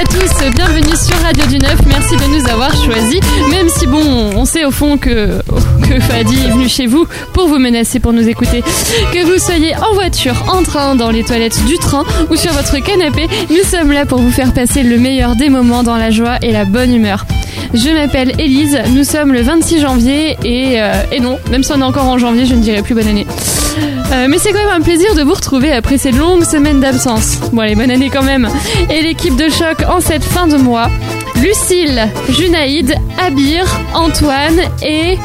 à tous, bienvenue sur Radio du Neuf. Merci de nous avoir choisis. Même si bon, on sait au fond que, que Fadi est venu chez vous pour vous menacer pour nous écouter. Que vous soyez en voiture, en train, dans les toilettes du train ou sur votre canapé, nous sommes là pour vous faire passer le meilleur des moments dans la joie et la bonne humeur. Je m'appelle Élise, nous sommes le 26 janvier et, euh, et non, même si on est encore en janvier, je ne dirai plus bonne année. Euh, mais c'est quand même un plaisir de vous retrouver après ces longues semaines d'absence. Bon allez, bonne année quand même. Et l'équipe de choc en cette fin de mois, Lucille, Junaïd, Abir, Antoine et...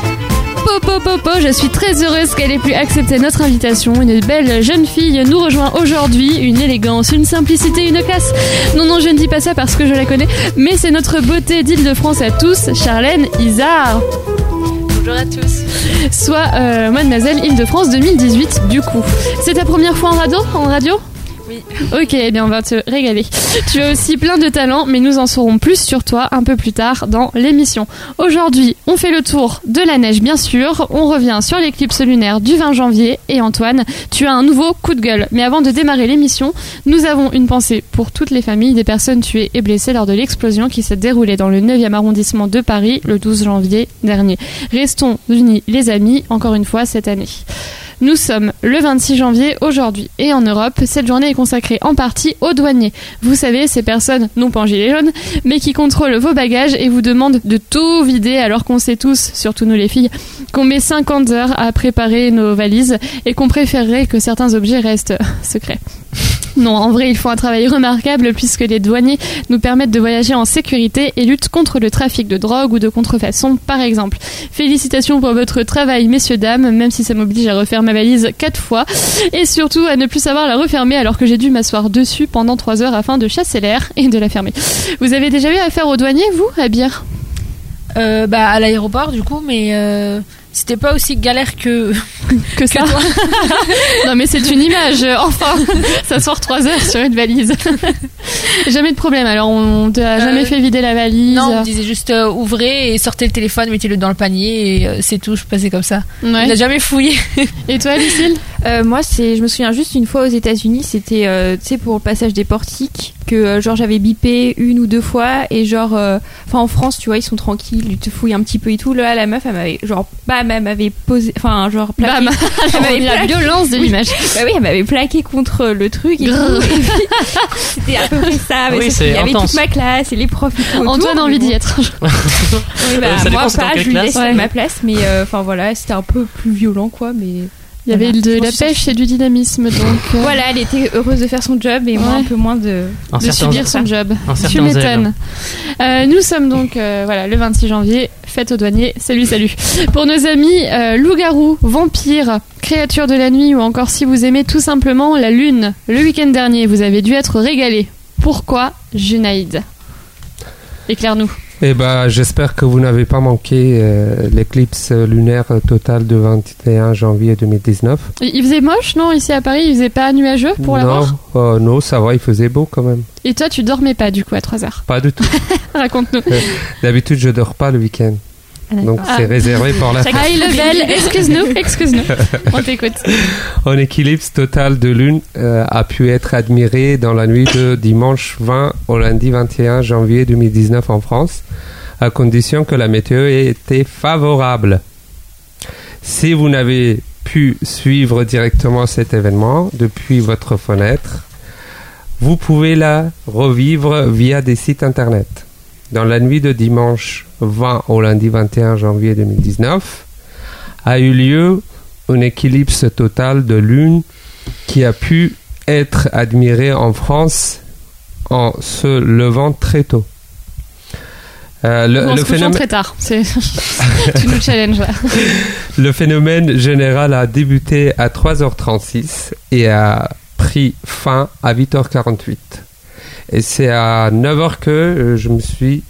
Popo je suis très heureuse qu'elle ait pu accepter notre invitation. Une belle jeune fille nous rejoint aujourd'hui. Une élégance, une simplicité, une classe. Non, non, je ne dis pas ça parce que je la connais, mais c'est notre beauté d'Île-de-France à tous, Charlène Isard. Bonjour à tous. Soit euh, Mademoiselle Île-de-France 2018, du coup. C'est ta première fois en radio, en radio? Ok, eh bien on va te régaler. Tu as aussi plein de talents, mais nous en saurons plus sur toi un peu plus tard dans l'émission. Aujourd'hui, on fait le tour de la neige, bien sûr. On revient sur l'éclipse lunaire du 20 janvier. Et Antoine, tu as un nouveau coup de gueule. Mais avant de démarrer l'émission, nous avons une pensée pour toutes les familles des personnes tuées et blessées lors de l'explosion qui s'est déroulée dans le 9e arrondissement de Paris le 12 janvier dernier. Restons unis, les amis, encore une fois cette année. Nous sommes le 26 janvier aujourd'hui et en Europe, cette journée est consacrée en partie aux douaniers. Vous savez, ces personnes, non pas en gilet jaune, mais qui contrôlent vos bagages et vous demandent de tout vider alors qu'on sait tous, surtout nous les filles, qu'on met 50 heures à préparer nos valises et qu'on préférerait que certains objets restent secrets. Non, en vrai, ils font un travail remarquable puisque les douaniers nous permettent de voyager en sécurité et luttent contre le trafic de drogue ou de contrefaçon, par exemple. Félicitations pour votre travail, messieurs, dames, même si ça m'oblige à refaire ma valise quatre fois et surtout à ne plus savoir la refermer alors que j'ai dû m'asseoir dessus pendant trois heures afin de chasser l'air et de la fermer. Vous avez déjà eu affaire aux douaniers, vous, à Bière Euh, bah à l'aéroport du coup, mais euh, c'était pas aussi galère que Que ça Non, mais c'est une image, euh, enfin S'asseoir trois heures sur une valise. jamais de problème, alors on t'a jamais Euh, fait vider la valise non, on me disait juste euh, ouvrez et sortez le téléphone, mettez-le dans le panier et euh, c'est tout. Je passais comme ça. Ouais. On n'a jamais fouillé. Et toi, Lucille? Euh, moi, c'est, je me souviens juste une fois aux États-Unis, c'était, euh, tu sais, pour le passage des portiques, que genre j'avais bipé une ou deux fois et genre, euh, enfin en France, tu vois, ils sont tranquilles, ils te fouillent un petit peu et tout. Là, la meuf, elle m'avait genre, bam, elle m'avait posé, enfin genre plaqué. Bam Elle m'avait La plaqué. violence de l'image. Bah oui, elle m'avait plaqué contre le truc et C'était à peu près ça. Mais Oui, c'est qu'il y avait toute ma classe et les profs et tout. autour, Antoine a envie d'y être. Oui, bah, Euh, ça moi pas, je lui laisse Ouais. ma place, mais euh, enfin voilà, c'était un peu plus violent quoi, mais. Il y avait Voilà. de la pêche et du dynamisme, donc euh, Voilà, elle était heureuse de faire son job et moi un peu moins de. Un de certain- subir son job. Tu m'étonnes. Euh, nous sommes donc euh, voilà le 26 janvier, fête aux douaniers. Salut, salut. Pour nos amis euh, loups-garous, vampires, créatures de la nuit ou encore si vous aimez tout simplement la lune, le week-end dernier, vous avez dû être régalé. Pourquoi Junaïd? Éclaire-nous. Eh ben, j'espère que vous n'avez pas manqué euh, l'éclipse lunaire totale du 21 janvier 2019. Il faisait moche, non Ici à Paris, il faisait pas nuageux pour la non, voir? euh, non, ça va, il faisait beau quand même. Et toi, tu dormais pas du coup à 3 heures? Pas du tout. Raconte-nous. D'habitude, je dors pas le week-end. Donc Ah. c'est réservé pour la fête. High level, excuse-nous, excuse-nous. On t'écoute. Un éclipse total de lune euh, a pu être admiré dans la nuit de dimanche 20 au lundi 21 janvier 2019 en France, à condition que la météo ait été favorable. Si vous n'avez pu suivre directement cet événement depuis votre fenêtre, vous pouvez la revivre via des sites internet. Dans la nuit de dimanche 20 au lundi 21 janvier 2019, a eu lieu un éclipse total de lune qui a pu être admiré en France en se levant très tôt. Euh, le, phénomène, très tard. Tu nous challenges là. le phénomène général a débuté à 3h36 et a pris fin à 8h48. Et c'est à 9h que je me suis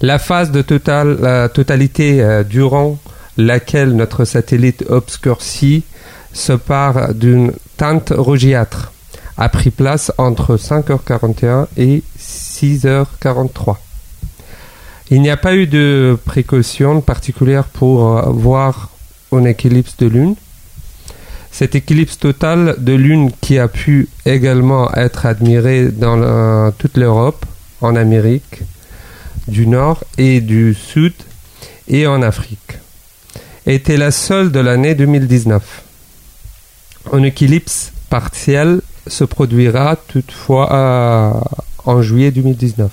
La phase de totalité euh, durant laquelle notre satellite obscurci se part d'une teinte rougeâtre a pris place entre 5h41 et 6h43. Il n'y a pas eu de précaution particulière pour euh, voir un éclipse de lune. Cet éclipse total de lune qui a pu également être admiré dans la- toute l'Europe, en Amérique du Nord et du Sud et en Afrique, était la seule de l'année 2019. Un éclipse partiel se produira toutefois euh, en juillet 2019.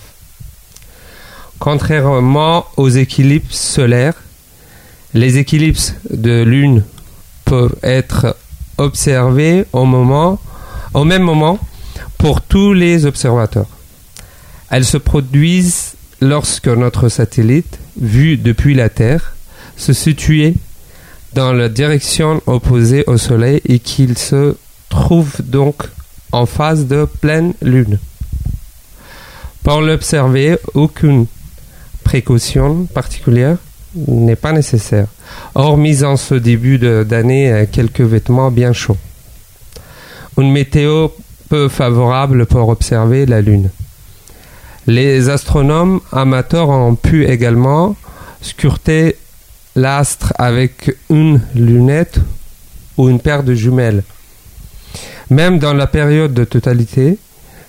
Contrairement aux éclipses solaires, les éclipses de lune peuvent être moment, au même moment pour tous les observateurs. Elles se produisent lorsque notre satellite, vu depuis la Terre, se situait dans la direction opposée au Soleil et qu'il se trouve donc en phase de pleine lune. Pour l'observer, aucune précaution particulière n'est pas nécessaire, hormis en ce début d'année euh, quelques vêtements bien chauds. Une météo peu favorable pour observer la Lune. Les astronomes amateurs ont pu également scruter l'astre avec une lunette ou une paire de jumelles. Même dans la période de totalité,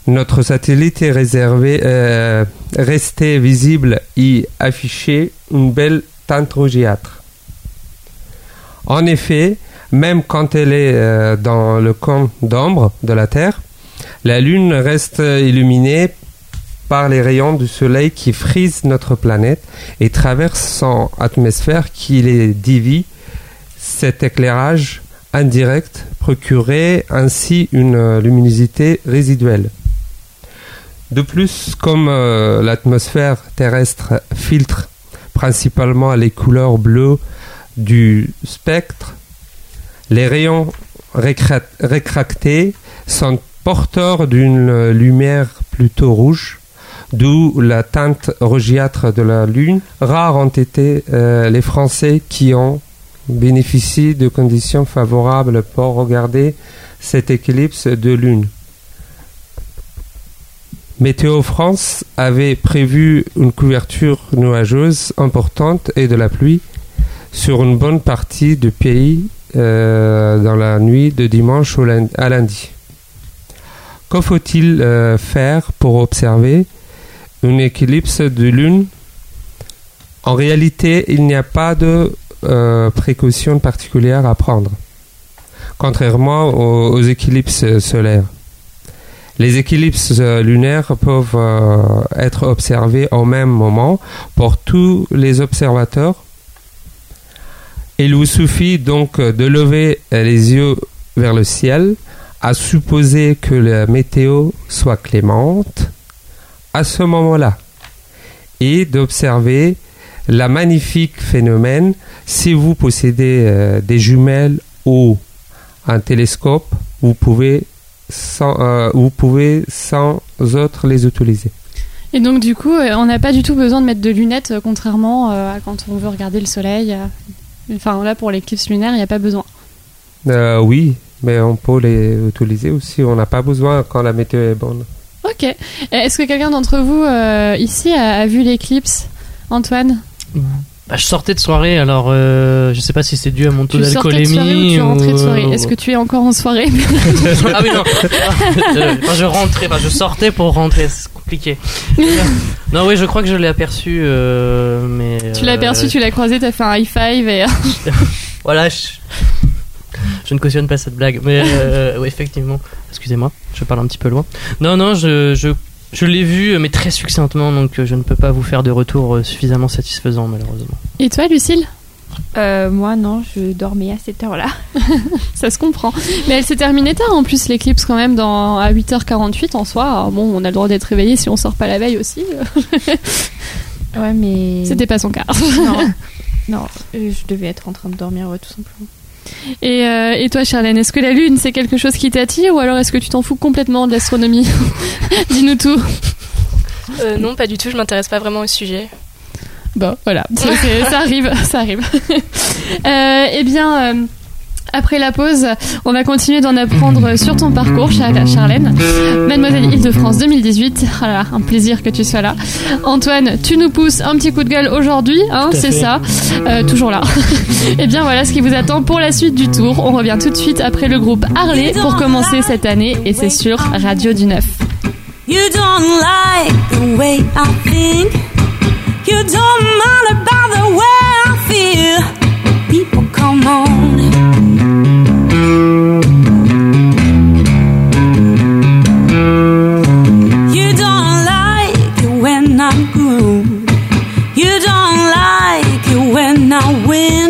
notre satellite est réservé, euh, resté visible et affiché une belle teinte rougeâtre. En effet, même quand elle est euh, dans le camp d'ombre de la Terre, la Lune reste illuminée les rayons du Soleil qui frisent notre planète et traversent son atmosphère qui les divise. Cet éclairage indirect procurait ainsi une luminosité résiduelle. De plus, comme euh, l'atmosphère terrestre filtre principalement les couleurs bleues du spectre, les rayons récra- rétractés sont porteurs d'une lumière plutôt rouge, d'où la teinte rougeâtre de la Lune. Rares ont été euh, les Français qui ont bénéficié de conditions favorables pour regarder cet éclipse de Lune. Météo France avait prévu une couverture nuageuse importante et de la pluie sur une bonne partie du pays euh, dans la nuit de dimanche à lundi. Que faut-il euh, faire pour observer une éclipse de lune En réalité, il n'y a pas de euh, précaution particulière à prendre, contrairement aux, éclipses solaires. Les éclipses euh, lunaires peuvent euh, être observés au même moment pour tous les observateurs. Il vous suffit donc de lever les yeux vers le ciel, à supposer que la météo soit clémente à ce moment-là, et d'observer la magnifique phénomène si vous possédez euh, des jumelles ou un télescope, vous pouvez sans, euh, vous pouvez sans autre les utiliser. Et donc du coup, euh, on n'a pas du tout besoin de mettre de lunettes, euh, contrairement euh, à quand on veut regarder le soleil. Enfin là, pour l'éclipse lunaire, il n'y a pas besoin. Oui, mais on peut les utiliser aussi. On n'a pas besoin quand la météo est bonne. Ok. Est-ce que quelqu'un d'entre vous euh, ici a, a vu l'éclipse Antoine? Bah, je sortais de soirée, alors euh, je sais pas si c'est dû à mon taux Tu sortais de soirée ou tu rentrais de ou- soirée? Est-ce que tu es encore en soirée? Ah oui non, Euh, enfin, je rentrais, enfin, je sortais pour rentrer, c'est compliqué. non oui, je crois que je l'ai aperçu, euh, mais. Tu l'as euh, aperçu, tu l'as croisé, t'as fait un high five et... Voilà, je... je ne cautionne pas cette blague, mais euh, ouais, effectivement. Excusez-moi, je parle un petit peu loin. Non, non, je, je, je l'ai vu, mais très succinctement, donc euh, je ne peux pas vous faire de retour euh, suffisamment satisfaisant, malheureusement. Et toi, Lucille? Euh, moi, non, je dormais à cette heure-là. Ça se comprend. Mais elle s'est terminée tard en plus, l'éclipse quand même, dans, à 8h48 en soi. Alors bon, on a le droit d'être réveillé si on sort pas la veille aussi. Ouais, mais. C'était pas son cas. Non, non euh, je devais être en train de dormir, ouais, tout simplement. Et, euh, et toi, Charlène, est-ce que la Lune, c'est quelque chose qui t'attire ou alors est-ce que tu t'en fous complètement de l'astronomie? Dis-nous tout. Euh, non, pas du tout, je m'intéresse pas vraiment au sujet. Bon, voilà, C'est- c'est- ça arrive, ça arrive. Euh, eh bien, Après la pause, on va continuer d'en apprendre sur ton parcours, Char- Charlène. Mademoiselle Île-de-France 2018. Voilà, un plaisir que tu sois là. Antoine, tu nous pousses un petit coup de gueule aujourd'hui, hein, c'est ça. Euh, toujours là. Et bien voilà ce qui vous attend pour la suite du tour. On revient tout de suite après le groupe Harley pour commencer cette année et c'est sur Radio du 9. You don't like the way I think. You don't mind about the way I feel. People, come on. now win.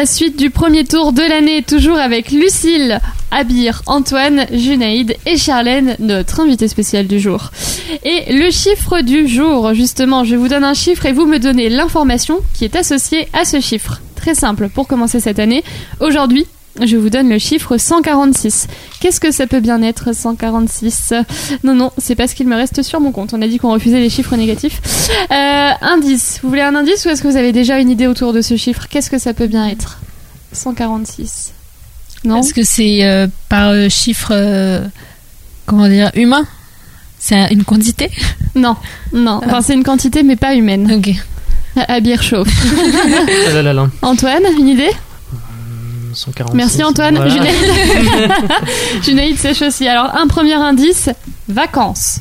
La suite du premier tour de l'année, toujours avec Lucille, Abir, Antoine, Junaïd et Charlène, notre invité spécial du jour. Et le chiffre du jour, justement, je vous donne un chiffre et vous me donnez l'information qui est associée à ce chiffre. Très simple pour commencer cette année. Aujourd'hui, je vous donne le chiffre 146. Qu'est-ce que ça peut bien être 146 Non, non, c'est pas ce qu'il me reste sur mon compte. On a dit qu'on refusait les chiffres négatifs. Euh, indice. Vous voulez un indice ou est-ce que vous avez déjà une idée autour de ce chiffre? Qu'est-ce que ça peut bien être 146. Non? Est-ce que c'est euh, par euh, chiffre, euh, comment dire, humain? C'est un- une quantité? Non, non. Enfin, c'est une quantité mais pas humaine. Ok. Abir chauffe. Ah là là là. Antoine, une idée? 146. Merci Antoine. Voilà. Junaïd. Sèche aussi. Alors, un premier indice vacances.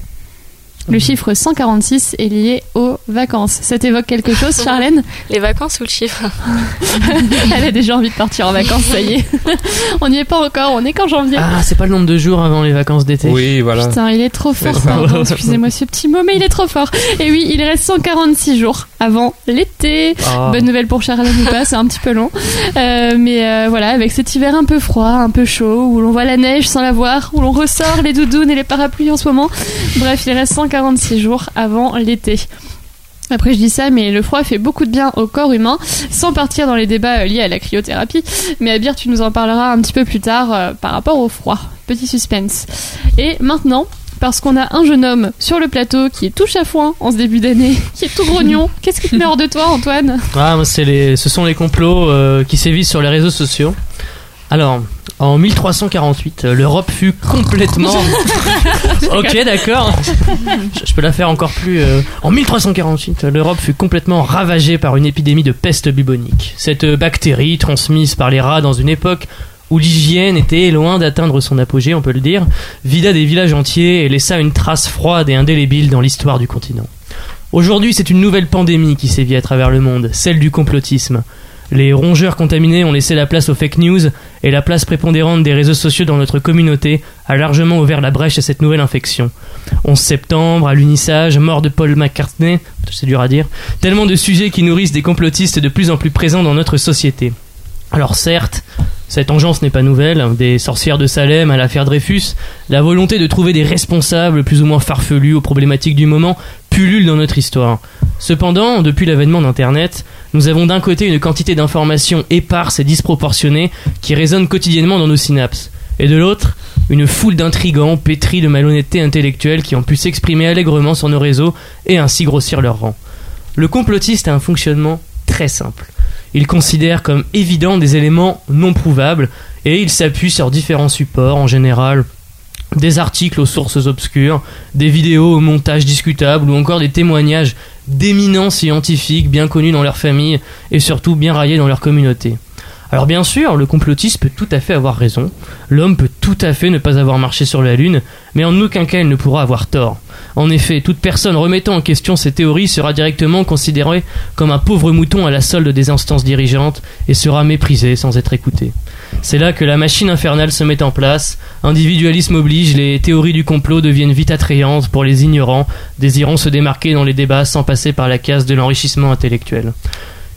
Le chiffre 146 est lié aux vacances. Ça t'évoque quelque chose, Charlène? Les vacances ou le chiffre? Elle a déjà envie de partir en vacances, ça y est. on n'y est pas encore, on est qu'en janvier. Ah, c'est pas le nombre de jours avant les vacances d'été. Oui, voilà. Putain, il est trop fort, pardon, excusez-moi ce petit mot, mais il est trop fort. Et oui, il reste 146 jours avant l'été. Ah. Bonne nouvelle pour Charlène ou pas, c'est un petit peu long. Euh, mais euh, voilà, avec cet hiver un peu froid, un peu chaud, où l'on voit la neige sans la voir, où l'on ressort les doudounes et les parapluies en ce moment. Bref, il reste 146 jours avant l'été. Après, je dis ça, mais le froid fait beaucoup de bien au corps humain, sans partir dans les débats euh, liés à la cryothérapie. Mais Abir, tu nous en parleras un petit peu plus tard euh, par rapport au froid. Petit suspense. Et maintenant, parce qu'on a un jeune homme sur le plateau qui est tout chafouin en ce début d'année, qui est tout grognon. Qu'est-ce qui te met hors de toi, Antoine? Ah, les, ce sont les complots euh, qui sévissent sur les réseaux sociaux. Alors, en 1348, euh, l'Europe fut complètement. ok, d'accord. Je, peux la faire encore plus. euh, En 1348, euh, l'Europe fut complètement ravagée par une épidémie de peste bubonique. Cette euh, bactérie, transmise par les rats dans une époque où l'hygiène était loin d'atteindre son apogée, on peut le dire, vida des villages entiers et laissa une trace froide et indélébile dans l'histoire du continent. Aujourd'hui, c'est une nouvelle pandémie qui sévit à travers le monde, celle du complotisme. Les rongeurs contaminés ont laissé la place aux fake news et la place prépondérante des réseaux sociaux dans notre communauté a largement ouvert la brèche à cette nouvelle infection. 11 septembre, à l'unissage, mort de Paul McCartney, c'est dur à dire, tellement de sujets qui nourrissent des complotistes de plus en plus présents dans notre société. Alors certes, cette engeance n'est pas nouvelle, des sorcières de Salem à l'affaire Dreyfus, la volonté de trouver des responsables plus ou moins farfelus aux problématiques du moment pullule dans notre histoire. Cependant, depuis l'avènement d'Internet, nous avons d'un côté une quantité d'informations éparses et disproportionnées qui résonnent quotidiennement dans nos synapses, et de l'autre, une foule d'intrigants pétris de malhonnêteté intellectuelle qui ont pu s'exprimer allègrement sur nos réseaux et ainsi grossir leur rang. Le complotiste a un fonctionnement très simple. Il considère comme évident des éléments non prouvables et il s'appuie sur différents supports, en général des articles aux sources obscures, des vidéos au montage discutable ou encore des témoignages d'éminents scientifiques bien connus dans leur famille et surtout bien raillés dans leur communauté. Alors bien sûr, le complotiste peut tout à fait avoir raison, l'homme peut tout à fait ne pas avoir marché sur la Lune, mais en aucun cas il ne pourra avoir tort. En effet, toute personne remettant en question ces théories sera directement considérée comme un pauvre mouton à la solde des instances dirigeantes et sera méprisée sans être écoutée. C'est là que la machine infernale se met en place, individualisme oblige, les théories du complot deviennent vite attrayantes pour les ignorants, désirant se démarquer dans les débats sans passer par la case de l'enrichissement intellectuel.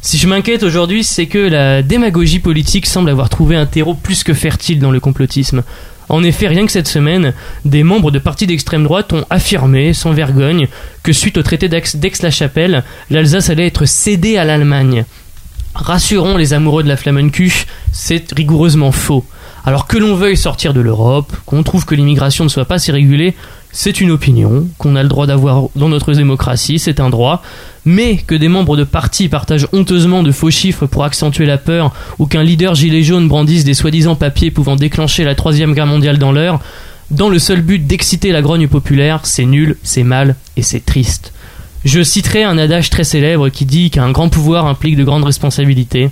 Si je m'inquiète aujourd'hui, c'est que la démagogie politique semble avoir trouvé un terreau plus que fertile dans le complotisme. En effet, rien que cette semaine, des membres de partis d'extrême droite ont affirmé, sans vergogne, que suite au traité d'Aix- d'Aix-la-Chapelle, l'Alsace allait être cédée à l'Allemagne. Rassurons les amoureux de la flamencuche, c'est rigoureusement faux. Alors que l'on veuille sortir de l'Europe, qu'on trouve que l'immigration ne soit pas si régulée, c'est une opinion qu'on a le droit d'avoir dans notre démocratie, c'est un droit. Mais que des membres de partis partagent honteusement de faux chiffres pour accentuer la peur, ou qu'un leader gilet jaune brandisse des soi-disant papiers pouvant déclencher la troisième guerre mondiale dans l'heure, dans le seul but d'exciter la grogne populaire, c'est nul, c'est mal et c'est triste. Je citerai un adage très célèbre qui dit qu'un grand pouvoir implique de grandes responsabilités.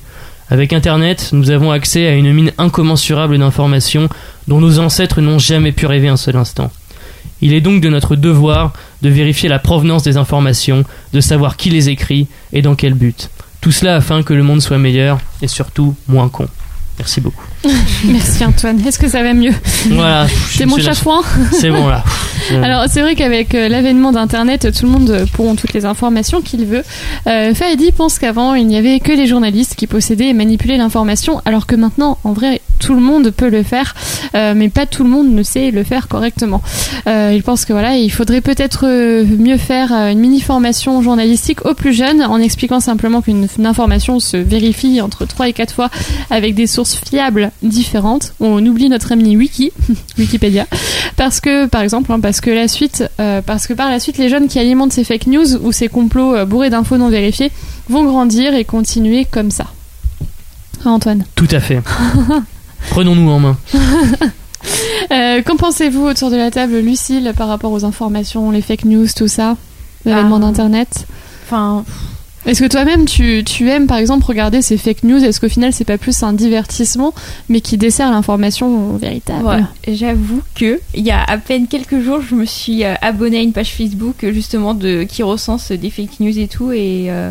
Avec Internet, nous avons accès à une mine incommensurable d'informations dont nos ancêtres n'ont jamais pu rêver un seul instant. Il est donc de notre devoir de vérifier la provenance des informations, de savoir qui les écrit et dans quel but. Tout cela afin que le monde soit meilleur et surtout moins con. Merci beaucoup. Merci Antoine. Est-ce que ça va mieux Voilà. C'est mon chafouin C'est bon là. Alors c'est vrai qu'avec euh, l'avènement d'Internet, tout le monde euh, pourront toutes les informations qu'il veut. Euh, Fahedi pense qu'avant, il n'y avait que les journalistes qui possédaient et manipulaient l'information, alors que maintenant, en vrai, tout le monde peut le faire, euh, mais pas tout le monde ne sait le faire correctement. Euh, il pense que voilà, il faudrait peut-être mieux faire une mini-formation journalistique aux plus jeunes, en expliquant simplement qu'une une information se vérifie entre 3 et 4 fois avec des sources fiables différentes. On oublie notre ami Wiki, Wikipédia, parce que par exemple, hein, parce que la suite, euh, parce que par la suite, les jeunes qui alimentent ces fake news ou ces complots euh, bourrés d'infos non vérifiées vont grandir et continuer comme ça. Ah, Antoine, Tout à fait. Prenons-nous en main. Euh, qu'en pensez-vous autour de la table, Lucille, par rapport aux informations, les fake news, tout ça, l'avènement Ah. d'Internet? Enfin, Est-ce que toi-même tu, tu aimes par exemple regarder ces fake news? Est-ce qu'au final c'est pas plus un divertissement mais qui dessert l'information véritable? J'avoue que il y a à peine quelques jours, je me suis euh, abonnée à une page Facebook justement de qui recense des fake news et tout et euh,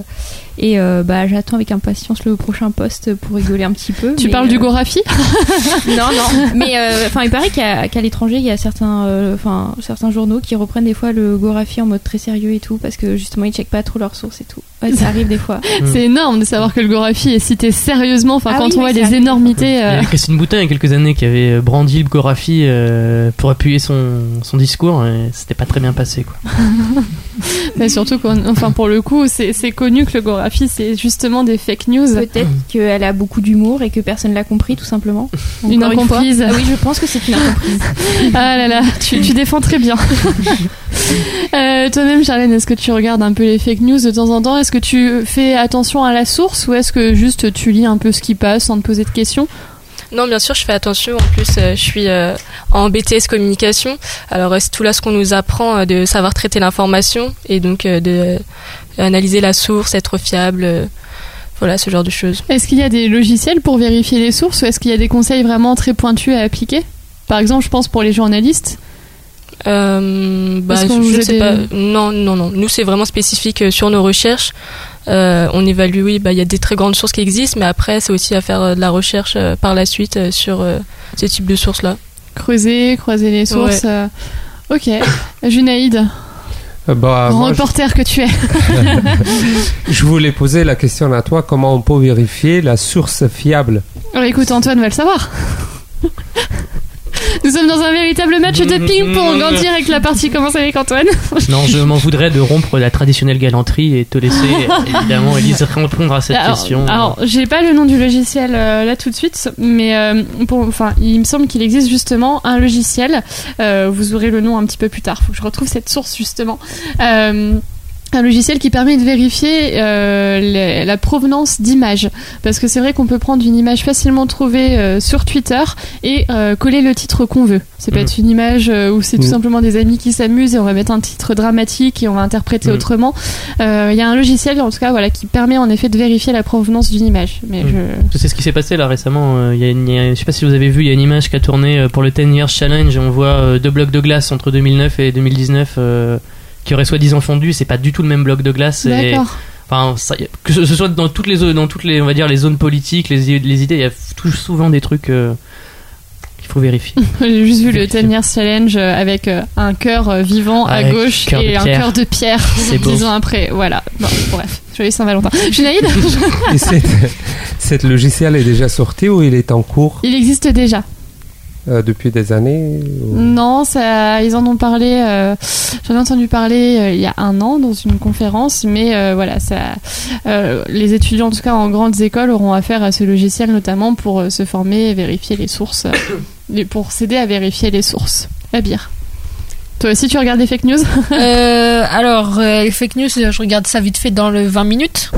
et euh, bah j'attends avec impatience le prochain post pour rigoler un petit peu. Tu mais, parles euh, du Gorafi? Non, non. Mais euh, enfin, il paraît qu'à l'étranger, il y a certains, euh, enfin, certains journaux qui reprennent des fois le Gorafi en mode très sérieux et tout, parce que justement, ils checkent pas trop leurs sources et tout. Ouais, ça arrive des fois. C'est énorme de savoir que le Gorafi est cité sérieusement. Enfin, Ah quand oui, on voit les énormités. Il y euh, Christine Boutin il y a quelques années qui avait brandi le Gorafi euh, pour appuyer son, son discours et c'était pas très bien passé quoi. mais surtout, enfin, pour le coup, c'est c'est connu que le Gorafi c'est justement des fake news. Peut-être qu'elle a beaucoup d'humour et que personne l'a compris, tout simplement. Une Encore incomprise. Ah oui, je pense que c'est une incomprise. Ah là là, tu, tu défends très bien. Euh, Toi-même, Charlène, est-ce que tu regardes un peu les fake news de temps en temps? Est-ce que tu fais attention à la source ou est-ce que juste tu lis un peu ce qui passe sans te poser de questions? Non, bien sûr, je fais attention. En plus, euh, je suis euh, en BTS communication. Alors, euh, c'est tout là ce qu'on nous apprend de savoir traiter l'information et donc de analyser la source, être fiable. Voilà, ce genre de choses. Est-ce qu'il y a des logiciels pour vérifier les sources ou est-ce qu'il y a des conseils vraiment très pointus à appliquer? Par exemple, je pense pour les journalistes. Euh, bah, je a sais des- pas. Non, non, non. Nous, c'est vraiment spécifique sur nos recherches. Euh, on évalue, oui, bah, il y a des très grandes sources qui existent, mais après, c'est aussi à faire euh, de la recherche euh, par la suite euh, sur euh, ces types de sources-là. Creuser, croiser les sources. euh, Ok. Junaïd, bah, grand moi, je- reporter que tu es. je voulais poser la question à toi comment on peut vérifier la source fiable? Alors, écoute, Antoine va le savoir. Nous sommes dans un véritable match de ping-pong en direct. La partie commence avec Antoine. Non, je m'en voudrais de rompre la traditionnelle galanterie et te laisser évidemment Elise répondre à cette alors, question. alors, j'ai pas le nom du logiciel euh, là tout de suite, mais euh, pour, enfin, il me semble qu'il existe justement un logiciel. euh, vous aurez le nom un petit peu plus tard. Faut que je retrouve cette source justement. Euh, un logiciel qui permet de vérifier euh, les- la provenance d'images. Parce que c'est vrai qu'on peut prendre une image facilement trouvée euh, sur Twitter et euh, coller le titre qu'on veut. Ça peut Mhm. être une image où c'est tout Mhm. simplement des amis qui s'amusent et on va mettre un titre dramatique et on va interpréter Mhm. autrement. Il y a un logiciel en tout cas voilà, qui permet en effet de vérifier la provenance d'une image. Mais Mhm. je... C'est ce qui s'est passé là récemment. il y a une- il y a- je sais pas si vous avez vu, il y a une image qui a tourné pour le 10 Years Challenge. et On voit deux blocs de glace entre 2009 et 2019 euh, qui auraient soi-disant fondu. C'est pas du tout le même bloc de glace. et- D'accord. Enfin, ça- que ce soit dans toutes les zones, dans toutes les, on va dire les zones politiques, les, les idées, il y a tout souvent des trucs euh, qu'il faut vérifier. J'ai juste vu le Vérifier. 10 Years Challenge euh, avec euh, un cœur euh, vivant à gauche et un cœur de pierre dix ans après. Voilà. Bon, bref, joyeux Saint-Valentin. Junaïd Et cette, cette logiciel est déjà sorti ou il est en cours? Il existe déjà. Euh, depuis des années ou- Non, ça, ils en ont parlé. euh, J'en ai entendu parler euh, il y a un an dans une conférence, mais euh, voilà, ça, euh, les étudiants en tout cas en grandes écoles auront affaire à ce logiciel notamment pour euh, se former et vérifier les sources, euh, les- pour s'aider à vérifier les sources. La bière. Toi aussi, tu regardes des fake news? Euh, alors, euh, les fake news, je regarde ça vite fait dans le 20 minutes.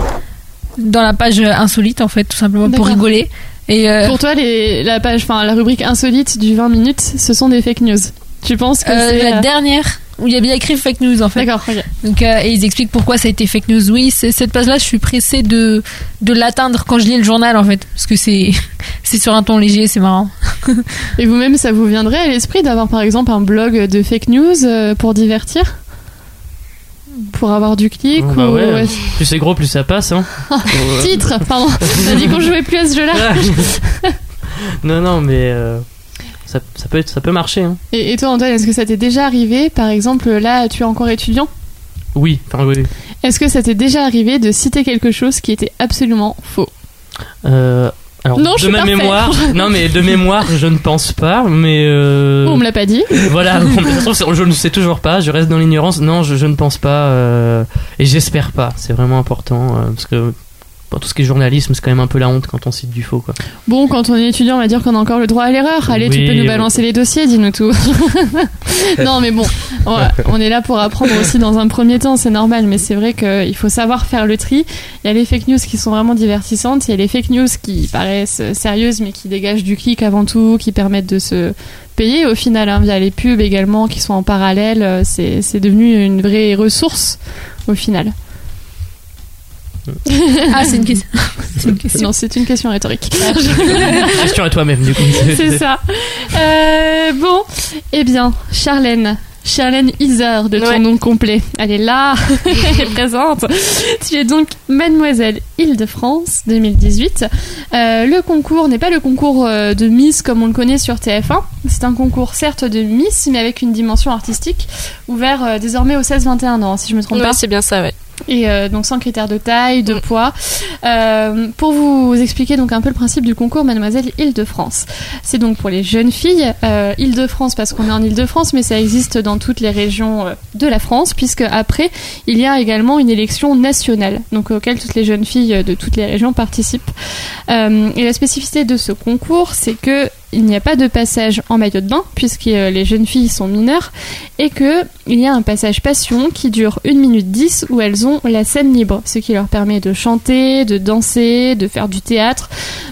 Dans la page insolite, en fait, tout simplement pour rigoler. Et euh, Pour toi, les, la page, enfin la rubrique insolite du 20 minutes, ce sont des fake news. Tu penses que euh, c'est la euh, dernière, où il y a bien écrit fake news, en fait. D'accord. ok. Donc, euh, et ils expliquent pourquoi ça a été fake news. Oui, c'est- cette page-là, je suis pressée de, de l'atteindre quand je lis le journal, en fait. Parce que c'est, c'est sur un ton léger, c'est marrant. Et vous-même, ça vous viendrait à l'esprit d'avoir par exemple un blog de fake news pour divertir? Pour avoir du clic bah ou... ouais. Plus c'est gros, plus ça passe. Hein. Titre, pardon. T'as dit qu'on jouait plus à ce jeu-là. non, non, mais euh, ça, ça peut être, ça peut marcher. Hein. Et, et toi, Antoine, est-ce que ça t'est déjà arrivé Par exemple, là, tu es encore étudiant? Oui, enfin oui. Est-ce que ça t'est déjà arrivé de citer quelque chose qui était absolument faux? Euh, alors, Non, je de suis ma mémoire, non mais de mémoire, je ne pense pas, mais euh, On me l'a pas dit. voilà, je ne sais toujours pas, je reste dans l'ignorance. Non, je, je ne pense pas, euh, et j'espère pas. C'est vraiment important euh, parce que bon, tout ce qui est journalisme, c'est quand même un peu la honte quand on cite du faux, quoi. Bon, quand on est étudiant, on va dire qu'on a encore le droit à l'erreur. Allez, tu peux nous oui. balancer les dossiers, dis-nous tout. non, mais bon, on est là pour apprendre aussi dans un premier temps, c'est normal. Mais c'est vrai qu'il faut savoir faire le tri. Il y a les fake news qui sont vraiment divertissantes. Il y a les fake news qui paraissent sérieuses, mais qui dégagent du clic avant tout, qui permettent de se payer au final, hein, via les pubs également, qui sont en parallèle. C'est c'est devenu une vraie ressource au final. Ah, c'est une question. c'est une question. Non, c'est une question rhétorique. Question à toi-même, du coup. C'est ça. Euh, bon, eh bien, Charlène. Charlène Iser de ton Ouais. nom complet. Elle est là, elle est présente. Tu es donc Mademoiselle Île-de-France 2018. Euh, le concours n'est pas le concours euh, de Miss comme on le connaît sur TF1. C'est un concours certes de Miss, mais avec une dimension artistique, ouvert désormais aux 16-21 ans, si je me trompe Ouais, pas c'est bien ça, ouais. Et euh, donc sans critères de taille, de Mm. poids. Euh, pour vous expliquer donc un peu le principe du concours Mademoiselle Île-de-France. C'est donc pour les jeunes filles, euh, Île-de-France parce qu'on est en Île-de-France, mais ça existe dans toutes les régions euh, de la France, puisque après il y a également une élection nationale, donc auquel toutes les jeunes filles de toutes les régions participent. Euh, et la spécificité de ce concours, c'est que il n'y a pas de passage en maillot de bain, puisque euh, les jeunes filles sont mineures, et que il y a un passage passion qui dure 1 minute 10 où elles ont la scène libre, ce qui leur permet de chanter, de danser, de faire du théâtre,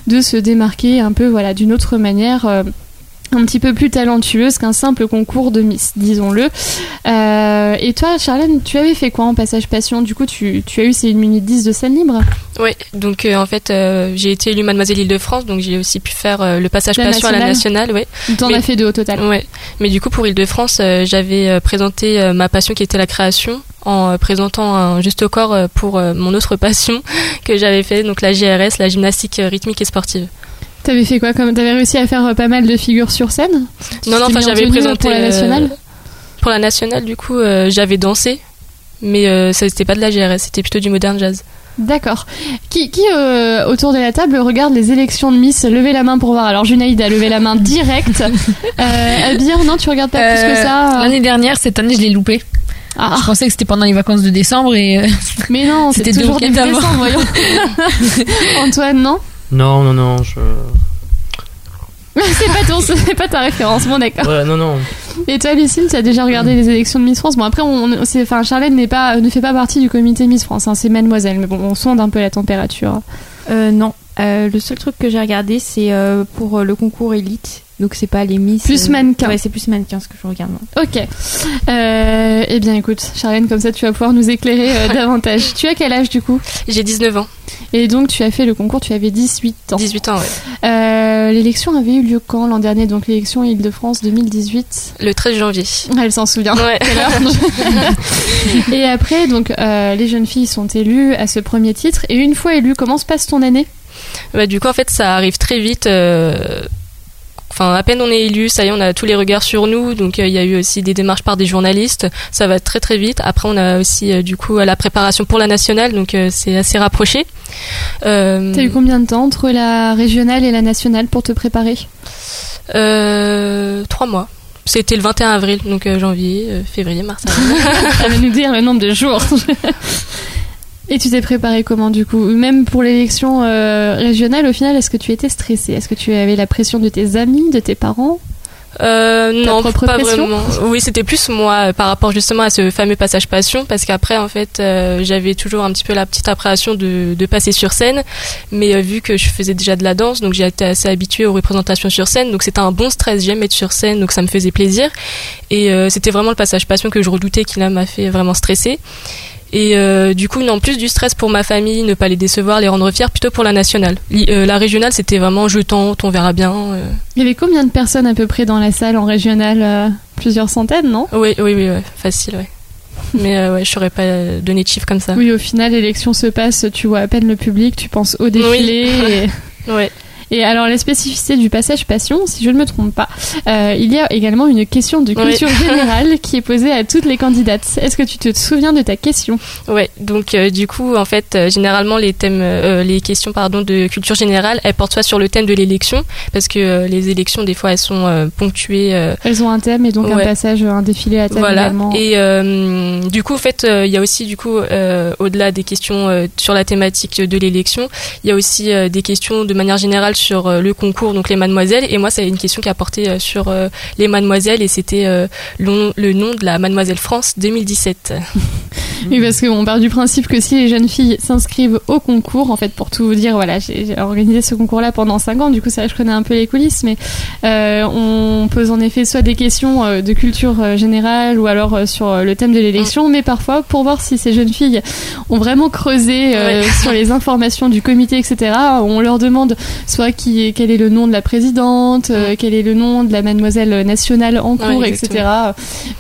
de se démarquer un peu voilà d'une autre manière. euh, un petit peu plus talentueuse qu'un simple concours de Miss, disons-le. Euh, et toi, Charlène, tu avais fait quoi en passage passion? Du coup, tu, tu as eu ces 1 minute 10 de scène libre? Ouais, donc euh, en fait, euh, j'ai été élue Mademoiselle Île-de-France, donc j'ai aussi pu faire le passage La passion à la nationale, ouais. T'en Mais- as fait deux au total. Ouais, mais du coup pour Île-de-France, j'avais présenté ma passion qui était la création en présentant un juste corps pour mon autre passion que j'avais fait, donc la GRS, la gymnastique rythmique et sportive. T'avais fait quoi comme T'avais réussi à faire euh, pas mal de figures sur scène? Tu Non, non, enfin j'avais présenté pour la euh, nationale? pour la nationale, du coup euh, j'avais dansé, mais euh, ça c'était pas de la GRS, c'était plutôt du modern jazz. D'accord. Qui, qui euh, autour de la table regarde les élections de Miss? Levez la main pour voir. Alors Junaïd a levé la main direct. euh, Abir, non, tu regardes pas plus que ça? L'année dernière, cette année, je l'ai loupé. Ah, Je pensais que c'était pendant les vacances de décembre et euh, mais non, c'était toujours début décembre, voyons. Antoine, non? Non, non, non, je. C'est pas ton, c'est pas ta référence, bon d'accord. Voilà, non, non. Et toi, Lucille, tu as déjà regardé les élections de Miss France? Bon, après, on, c'est, enfin, Charlène n'est pas, ne fait pas partie du comité Miss France, hein, c'est Mademoiselle, mais bon, on sonde un peu la température. Euh, non. Euh, le seul truc que j'ai regardé, c'est euh, pour euh, le concours élite. Donc c'est pas les Miss. Plus euh, mannequin. Ouais, c'est plus mannequin ce que je regarde. non. Ok. Euh, eh bien, écoute, Charlène, comme ça, tu vas pouvoir nous éclairer euh, davantage. Tu as quel âge du coup? J'ai 19 ans, Et donc, tu as fait le concours, tu avais 18 ans. 18 ans, ouais. Euh, l'élection avait eu lieu quand l'an dernier? Donc, l'élection Île-de-France 2018. Le 13 janvier. Elle s'en souvient. Ouais. Et après, donc, euh, les jeunes filles sont élues à ce premier titre. Et une fois élues, comment se passe ton année? Bah, du coup, en fait, ça arrive très vite. euh, Enfin, à peine on est élu, ça y est, on a tous les regards sur nous. Donc, euh, il y a eu aussi des démarches par des journalistes. Ça va très très vite. Après, on a aussi euh, du coup la préparation pour la nationale, donc euh, c'est assez rapproché. Euh, T'as eu combien de temps entre la régionale et la nationale pour te préparer? Euh, Trois mois. C'était le 21 avril, donc euh, janvier, euh, février, mars. avril. Ça va nous dire le nombre de jours. Et tu t'es préparé comment du coup? Même pour l'élection euh, régionale, au final, est-ce que tu étais stressée? Est-ce que tu avais la pression de tes amis, de tes parents? Euh, non, pas pression? vraiment. Oui, c'était plus moi euh, par rapport justement à ce fameux passage passion, parce qu'après en fait euh, j'avais toujours un petit peu la petite appréhension de, de passer sur scène, mais euh, vu que je faisais déjà de la danse, donc j'ai été assez habituée aux représentations sur scène, donc c'était un bon stress. J'aime être sur scène, donc ça me faisait plaisir, et c'était vraiment le passage passion que je redoutais qui là m'a fait vraiment stresser. Et euh, du coup, non, plus du stress pour ma famille, ne pas les décevoir, les rendre fiers, plutôt pour la nationale. Euh, la régionale, c'était vraiment je tente, on verra bien. euh. Il y avait combien de personnes à peu près dans la salle en régionale euh, Plusieurs centaines, non? Oui, oui, oui, ouais, facile, ouais. Mais euh, ouais, je saurais pas euh, donner de chiffres comme ça. Oui, au final, l'élection se passe, tu vois à peine le public, tu penses au défilé. et- Ouais. Et alors, la spécificité du passage passion, si je ne me trompe pas, euh, il y a également une question de culture générale qui est posée à toutes les candidates. Est-ce que tu te souviens de ta question? Ouais, donc euh, du coup, en fait, euh, généralement les thèmes, les questions, pardon, de culture générale, elles portent soit sur le thème de l'élection, parce que les élections, des fois, elles sont ponctuées. Elles ont un thème et donc un passage, un défilé à thème voilà. également. Et du coup, en fait, il y a aussi, du coup, au-delà des questions sur la thématique de l'élection, il y a aussi des questions de manière générale sur euh, le concours, donc les mademoiselles. Et moi, c'est une question qui a porté euh, sur euh, les mademoiselles, et c'était le, le nom de la Mademoiselle France 2017. Oui, parce qu'on part du principe que si les jeunes filles s'inscrivent au concours, en fait, pour tout vous dire, voilà, j'ai organisé ce concours-là pendant 5 ans, du coup, ça, je connais un peu les coulisses, mais euh, on pose en effet soit des questions de culture générale ou alors sur le thème de l'élection, mais parfois pour voir si ces jeunes filles ont vraiment creusé euh, Ouais. sur les informations du comité, etc. On leur demande soit qui est, quel est le nom de la présidente, euh, quel est le nom de la mademoiselle nationale en cours, Ouais, etc.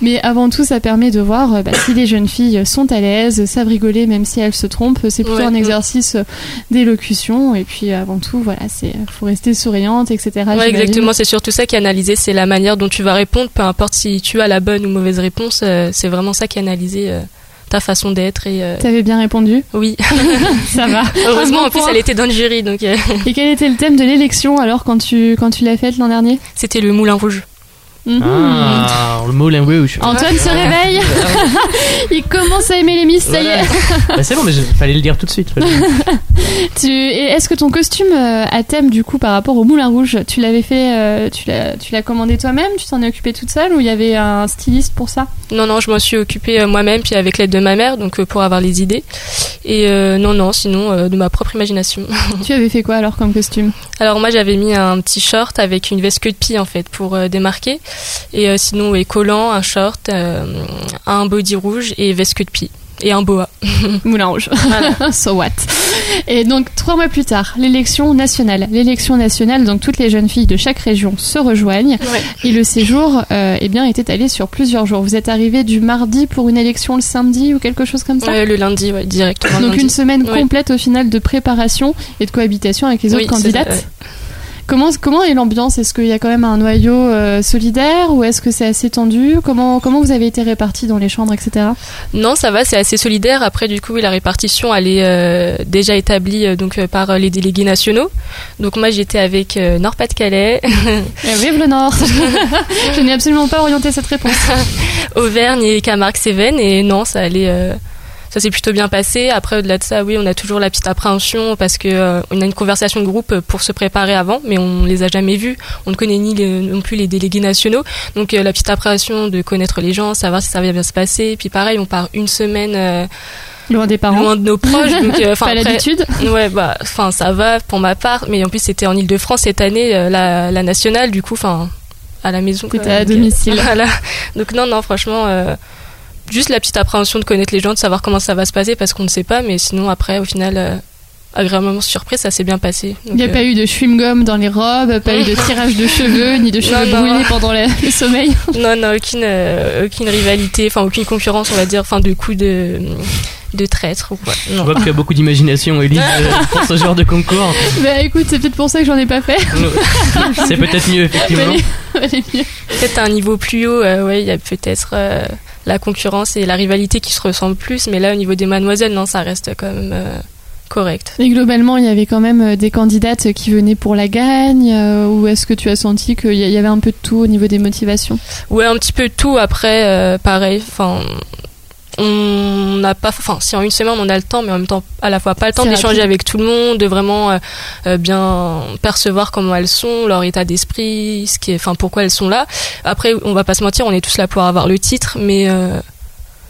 Mais avant tout, ça permet de voir euh, bah, si les jeunes filles sont à l'aise, savent rigoler même si elles se trompent. C'est plutôt un exercice euh, d'élocution. Et puis avant tout, voilà, c'est faut rester souriante, etc. Ouais, exactement. C'est surtout ça qui est analysé, c'est la manière dont tu vas répondre, peu importe si tu as la bonne ou mauvaise réponse. c'est vraiment ça qui est analysé, ta façon d'être et euh, T'avais bien répondu, oui. ça va. Heureusement, en plus, elle était dans le jury, donc euh, Et quel était le thème de l'élection alors quand tu quand tu l'as faite l'an dernier? C'était le Moulin Rouge. Mhm. Ah, le Moulin Rouge. Antoine se réveille. Il commence à aimer les Miss, ça y est. Bah, c'est bon, mais il fallait le dire tout de suite. Tu, et est-ce que ton costume euh, à thème, du coup, par rapport au Moulin Rouge, tu l'avais fait, euh, tu l'as, tu l'as commandé toi-même, tu t'en es occupé toute seule ou il y avait un styliste pour ça? Non, non, je m'en suis occupée euh, moi-même, puis avec l'aide de ma mère, donc euh, pour avoir les idées. Et euh, non, non, sinon euh, de ma propre imagination. Tu avais fait quoi alors comme costume? Alors moi, j'avais mis un petit short avec une veste queue de pie en fait pour euh, démarquer. Et euh, sinon, ouais, collant, un short, euh, un body rouge et veste queue de pie et un boa. Moulin Rouge. Voilà. so what Et donc trois mois plus tard, l'élection nationale. L'élection nationale, donc toutes les jeunes filles de chaque région se rejoignent. Ouais. Et le séjour, euh, eh bien, était allé sur plusieurs jours. Vous êtes arrivé du mardi pour une élection le samedi ou quelque chose comme ça Ouais, le lundi, ouais, directement. Donc lundi. une semaine complète au final de préparation et de cohabitation avec les autres Oui, candidates. Comment, comment est l'ambiance? Est-ce qu'il y a quand même un noyau euh, solidaire ou est-ce que c'est assez tendu? Comment, comment vous avez été répartis dans les chambres, etc. Non, ça va, c'est assez solidaire. Après, du coup, la répartition, elle est euh, déjà établie euh, donc par les délégués nationaux. Donc moi, j'étais avec Nord-Pas-de-Calais, vive le Nord Je n'ai absolument pas orienté cette réponse. Auvergne et Camargue-Cévennes. Et non, ça allait. Ça s'est plutôt bien passé. Après, au-delà de ça, oui, on a toujours la petite appréhension parce que euh, on a une conversation de groupe pour se préparer avant, mais on les a jamais vus. On ne connaît ni les- non plus les délégués nationaux. Donc euh, la petite appréhension de connaître les gens, savoir si ça va bien se passer. Puis pareil, on part une semaine euh, Loin des parents. loin de nos proches. donc, euh, 'fin, pas après- l'habitude. Ouais, bah, enfin, ça va pour ma part, mais en plus c'était en Ile-de-France cette année, euh, la, la nationale, du coup, enfin, à la maison. T'étais à domicile. Voilà. Donc non, non, franchement, euh, juste la petite appréhension de connaître les gens, de savoir comment ça va se passer, parce qu'on ne sait pas, mais sinon après, au final, euh, agréablement surprise, ça s'est bien passé. Il n'y a Donc, pas eu de chewing-gum dans les robes, pas eu de tirage de cheveux, ni de cheveux Non, non. brûlés pendant le, le sommeil. euh, Non, non, aucune, euh, aucune rivalité, enfin aucune concurrence, on va dire, enfin de coups de de traître ou quoi. Je Non. vois que tu as beaucoup d'imagination, Elise, euh, pour ce genre de concours. Bah écoute, c'est peut-être pour ça que j'en ai pas fait. C'est peut-être mieux, effectivement. Peut-être à un niveau plus haut, euh, ouais, il y a peut-être euh, la concurrence et la rivalité qui se ressemblent plus, mais là au niveau des mademoiselles, non, ça reste quand même euh, correct. Et globalement, il y avait quand même euh, des candidates qui venaient pour la gagne, euh, ou est-ce que tu as senti qu'il y y avait un peu de tout au niveau des motivations? Ouais, un petit peu de tout. Après, euh, pareil, enfin. On n'a pas, enfin, si en une semaine on a le temps, mais en même temps, à la fois pas le temps d'échanger avec tout le monde, de vraiment euh, euh, bien percevoir comment elles sont, leur état d'esprit, ce qui est, enfin, pourquoi elles sont là. Après, on va pas se mentir, on est tous là pour avoir le titre, mais euh,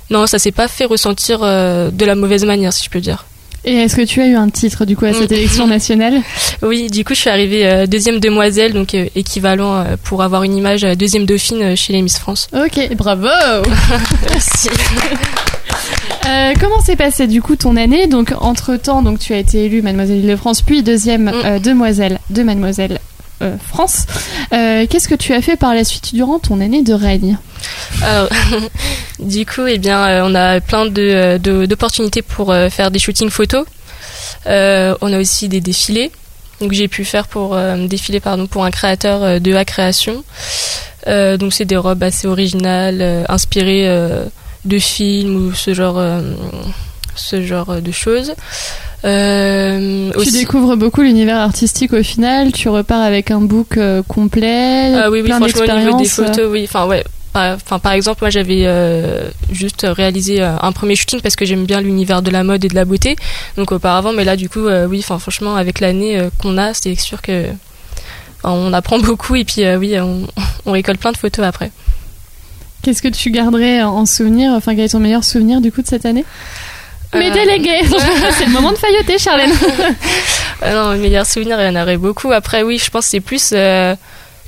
non, ça s'est pas fait ressentir euh, de la mauvaise manière, si je peux dire. Et est-ce que tu as eu un titre du coup à cette Mm. élection nationale? Oui, du coup, je suis arrivée euh, deuxième demoiselle, donc euh, équivalent euh, pour avoir une image deuxième dauphine chez les Miss France. Ok, bravo Merci. Euh, Comment s'est passée du coup ton année? Donc entre temps, donc tu as été élue Mademoiselle de France, puis deuxième Mm. euh, demoiselle de Mademoiselle euh, France. Euh, Qu'est-ce que tu as fait par la suite durant ton année de règne Alors, du coup, eh bien, euh, on a plein de, euh, de- d'opportunités pour euh, faire des shootings photos. Euh, on a aussi des défilés. Donc, j'ai pu faire pour euh, défiler pardon pour un créateur euh, de A création. Euh, donc, c'est des robes assez originales, euh, inspirées euh, de films ou ce genre, euh, ce genre de choses. Euh, Tu aussi- découvres beaucoup l'univers artistique au final. Tu repars avec un book euh, complet, Ah oui, oui, plein niveau des d'expériences. photos, oui. Enfin, ouais. Par, enfin, par exemple, moi, j'avais euh, juste réalisé euh, un premier shooting parce que j'aime bien l'univers de la mode et de la beauté. Donc, auparavant, mais là, du coup, euh, oui, enfin, franchement, avec l'année euh, qu'on a, c'est sûr que on apprend beaucoup et puis, euh, oui, on, on récolte plein de photos après. Qu'est-ce que tu garderais en souvenir Enfin, quel est ton meilleur souvenir du coup de cette année? Mes Euh, délégués C'est le moment de failloter, Charlène Ah non, mes meilleurs souvenirs, il y en aurait beaucoup. Après, oui, je pense que c'est plus euh,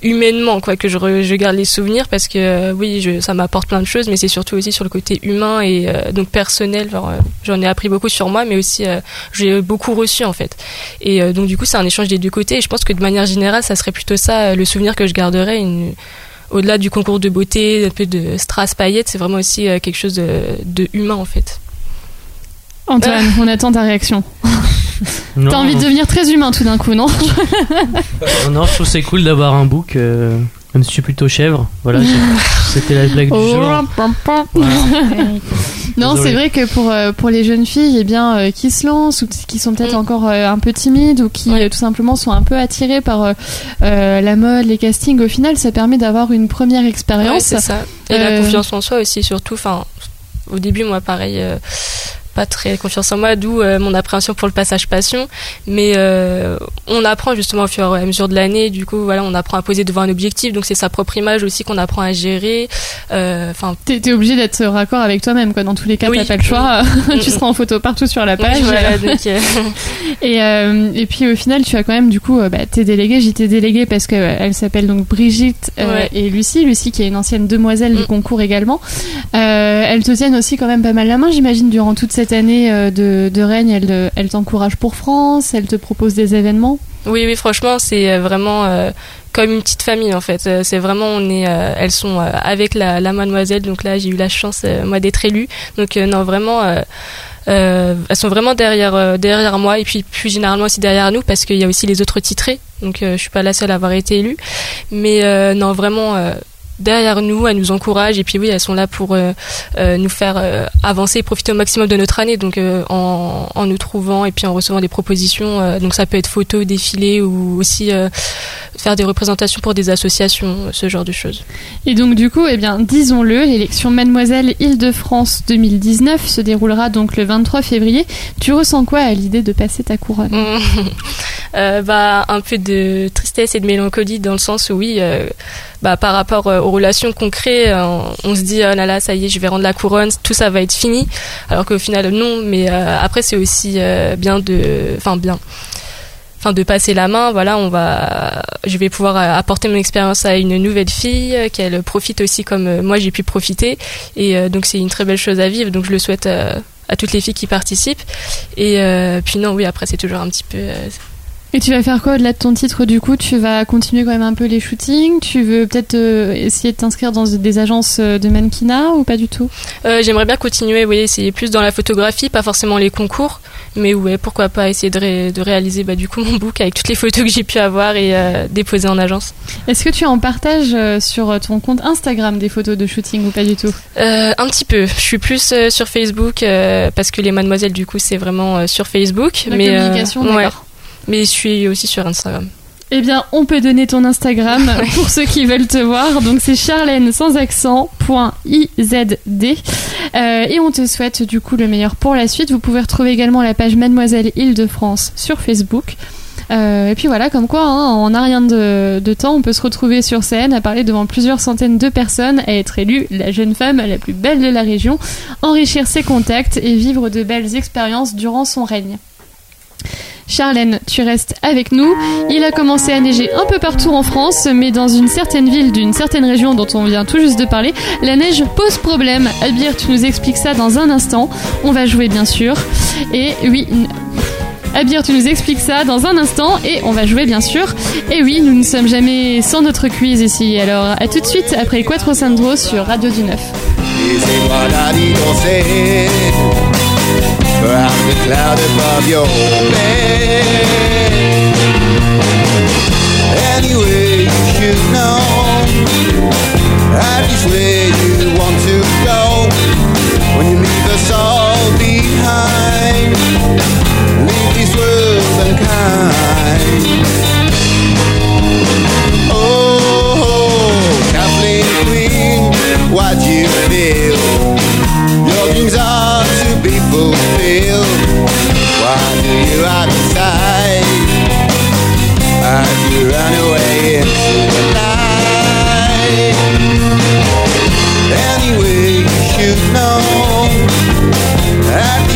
humainement quoi que je, re- je garde les souvenirs parce que euh, oui, je, ça m'apporte plein de choses, mais c'est surtout aussi sur le côté humain et euh, donc personnel. Euh, j'en ai appris beaucoup sur moi, mais aussi euh, j'ai beaucoup reçu en fait. Et euh, donc du coup, c'est un échange des deux côtés. Et je pense que de manière générale, ça serait plutôt ça euh, le souvenir que je garderais. Une, au-delà du concours de beauté, un peu de strass paillettes, c'est vraiment aussi euh, quelque chose de, de humain en fait. Antoine, on attend ta réaction. T'as envie de devenir très humain tout d'un coup, non non, je trouve c'est cool d'avoir un book, euh, même si je suis plutôt chèvre. Voilà, c'était la blague du Oh, jour. Voilà. Non, c'est vrai que pour, euh, pour les jeunes filles eh bien, euh, qui se lancent ou qui sont peut-être encore euh, un peu timides ou qui Ouais. euh, tout simplement sont un peu attirées par euh, euh, la mode, les castings, au final, ça permet d'avoir une première Ouais, expérience. c'est ça. Et Euh, la confiance en soi aussi, surtout. Enfin, au début, moi, pareil, euh, pas très confiance en moi, d'où euh, mon appréhension pour le passage passion. Mais euh, on apprend justement au fur et à mesure de l'année. Du coup, voilà, on apprend à poser devant un objectif. Donc, c'est sa propre image aussi qu'on apprend à gérer. Euh, Enfin, T'es t'es obligé d'être raccord avec toi-même, quoi. Dans tous les cas, Oui. t'as pas le choix. Tu seras en photo partout sur la page. oui, voilà, donc, Et, et puis au final, tu as quand même du coup bah, tes délégués. J'étais déléguée parce que euh, elle s'appelle donc Brigitte Ouais. et Lucie. Lucie qui est une ancienne demoiselle du Mm. concours également. Elles te tiennent aussi quand même pas mal la main, j'imagine, durant toute cette année euh, de, règne. Elles, elles t'encouragent pour France, elles te proposent des événements? Oui, oui, franchement, c'est euh, vraiment euh, comme une petite famille en fait. C'est vraiment, on est, elles sont avec la, mademoiselle. Donc là, j'ai eu la chance moi d'être élue. Donc non, vraiment, elles sont vraiment derrière derrière moi et puis plus généralement aussi derrière nous parce qu'il y a aussi les autres titrés. Donc euh, je suis pas la seule à avoir été élue, mais non, vraiment. Derrière nous, elles nous encouragent et puis oui, elles sont là pour euh, euh, nous faire euh, avancer et profiter au maximum de notre année. Donc en, en nous trouvant et puis en recevant des propositions. donc ça peut être photos, défilés ou aussi faire des représentations pour des associations, ce genre de choses. Et donc du coup, eh bien, disons-le, l'élection Mademoiselle Île-de-France 2019 se déroulera donc le 23 février. Tu ressens quoi à l'idée de passer ta couronne? Bah, un peu de tristesse et de mélancolie dans le sens où oui, bah, par rapport euh, aux relations crée, euh, on se dit oh là là, ça y est, je vais rendre la couronne, tout ça va être fini. Alors qu'au final non, mais euh, après c'est aussi bien de, enfin bien. Enfin, de passer la main, voilà, on va, je vais pouvoir apporter mon expérience à une nouvelle fille, qu'elle profite aussi comme moi j'ai pu profiter, et donc c'est une très belle chose à vivre. Donc je le souhaite à toutes les filles qui participent. Et puis non, oui, après c'est toujours un petit peu, Et tu vas faire quoi au-delà de ton titre du coup? Tu vas continuer quand même un peu les shootings? Tu veux peut-être euh, essayer de t'inscrire dans des agences euh, de mannequinat ou pas du tout? Euh, J'aimerais bien continuer, oui, essayer plus dans la photographie, pas forcément les concours, mais ouais, pourquoi pas essayer de, ré- de réaliser bah, du coup mon book avec toutes les photos que j'ai pu avoir et euh, déposer en agence. Est-ce que tu en partages sur ton compte Instagram des photos de shooting ou pas du tout? Un petit peu. Je suis plus sur Facebook parce que les mademoiselles du coup c'est vraiment sur Facebook, La mais communication, ouais. d'accord. Mais je suis aussi sur Instagram. Eh bien, on peut donner ton Instagram pour ceux qui veulent te voir. Donc, c'est charlène sans accent point izd. Euh, et on te souhaite du coup le meilleur pour la suite. Vous pouvez retrouver également la page Mademoiselle Île-de-France sur Facebook. Euh, et puis voilà, comme quoi, hein, en un rien de, de temps, on peut se retrouver sur scène à parler devant plusieurs centaines de personnes, à être élue la jeune femme la plus belle de la région, enrichir ses contacts et vivre de belles expériences durant son règne. Charlène, tu restes avec nous. Il a commencé à neiger un peu partout en France, mais dans une certaine ville d'une certaine région dont on vient tout juste de parler, la neige pose problème. Albir, tu nous expliques ça dans un instant. On va jouer bien sûr. Et oui, Abir, tu nous expliques ça dans un instant et on va jouer bien sûr. Et oui, nous ne sommes jamais sans notre quiz ici. Alors à tout de suite après Quattro Sandro sur Radio du 9. from the cloud above your bed. Anyway, you should know that is where you want to go when you leave us all behind. Leave these words unkind.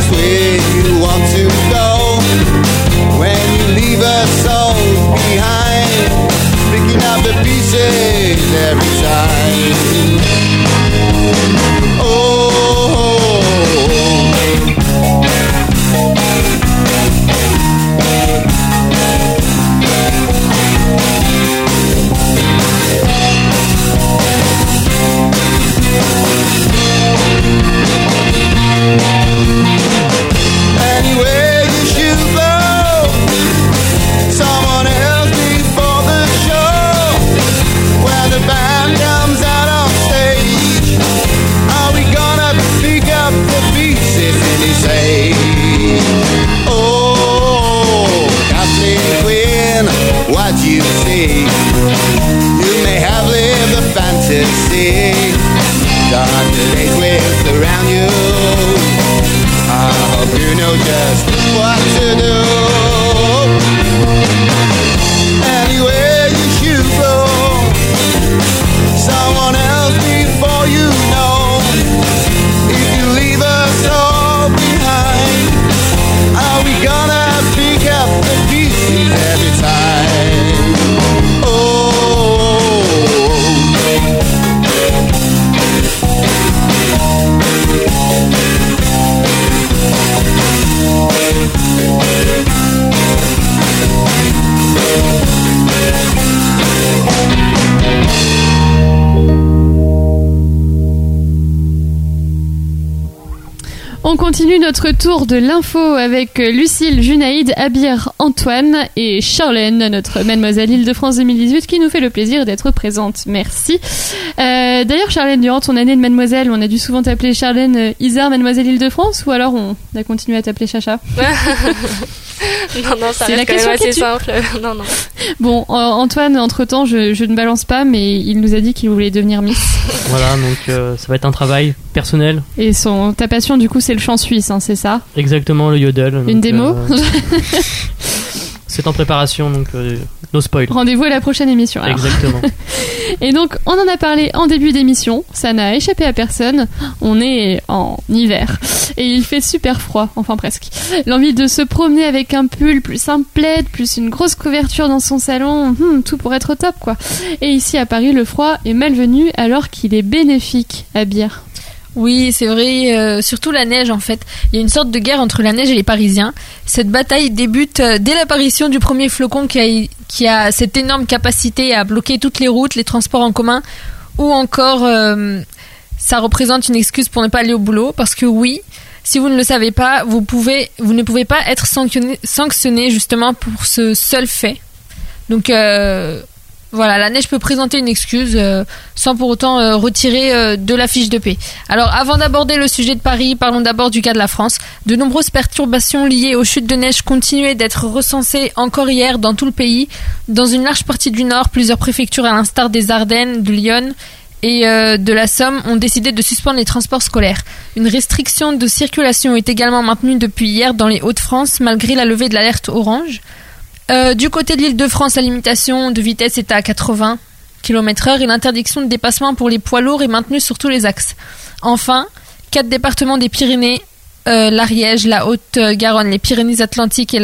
Least where you want to go when you leave us all behind, picking up the pieces every time. Oh, tour de l'info avec Lucille, Junaïd, Abir, Antoine et Charlène, notre mademoiselle Île-de-France 2018 qui nous fait le plaisir d'être présente. Merci. Euh, D'ailleurs, Charlène, durant ton année de mademoiselle, on a dû souvent t'appeler Charlène euh, Isard, mademoiselle Île-de-France ou alors on a continué à t'appeler Chacha? non, non, ça C'est la reste quand question même qui assez simple. non, non. Bon, euh, Antoine, entre-temps, je, je ne balance pas, mais il nous a dit qu'il voulait devenir Miss. Voilà, donc euh, ça va être un travail personnel. Et son, ta passion, du coup, c'est le chant suisse, hein, c'est ça? Exactement, le yodel. Une donc, démo euh, C'est en préparation, donc euh, no spoil. Rendez-vous à la prochaine émission. alors. Exactement. Et donc, on en a parlé en début d'émission, ça n'a échappé à personne. On est en hiver et il fait super froid, enfin presque. L'envie de se promener avec un pull plus un plaid, plus une grosse couverture dans son salon, hmm, tout pour être au top quoi. Et ici à Paris, le froid est malvenu alors qu'il est bénéfique à bière. Oui, c'est vrai, euh, surtout la neige en fait. Il y a une sorte de guerre entre la neige et les Parisiens. Cette bataille débute euh, dès l'apparition du premier flocon qui a, qui a cette énorme capacité à bloquer toutes les routes, les transports en commun, ou encore euh, ça représente une excuse pour ne pas aller au boulot, parce que oui, si vous ne le savez pas, vous, pouvez, vous ne pouvez pas être sanctionné, sanctionné justement pour ce seul fait. Donc voilà, la neige peut présenter une excuse euh, sans pour autant euh, retirer euh, de la fiche de paix. Alors avant d'aborder le sujet de Paris, parlons d'abord du cas de la France. De nombreuses perturbations liées aux chutes de neige continuaient d'être recensées encore hier dans tout le pays. Dans une large partie du nord, plusieurs préfectures à l'instar des Ardennes, de Lyon et de la Somme ont décidé de suspendre les transports scolaires. Une restriction de circulation est également maintenue depuis hier dans les Hauts-de-France malgré la levée de l'alerte orange. Euh, du côté de l'île de France, la limitation de vitesse est à 80 km/h et l'interdiction de dépassement pour les poids lourds est maintenue sur tous les axes. Enfin, quatre départements des Pyrénées, euh, l'Ariège, la Haute-Garonne, les Pyrénées-Atlantiques et,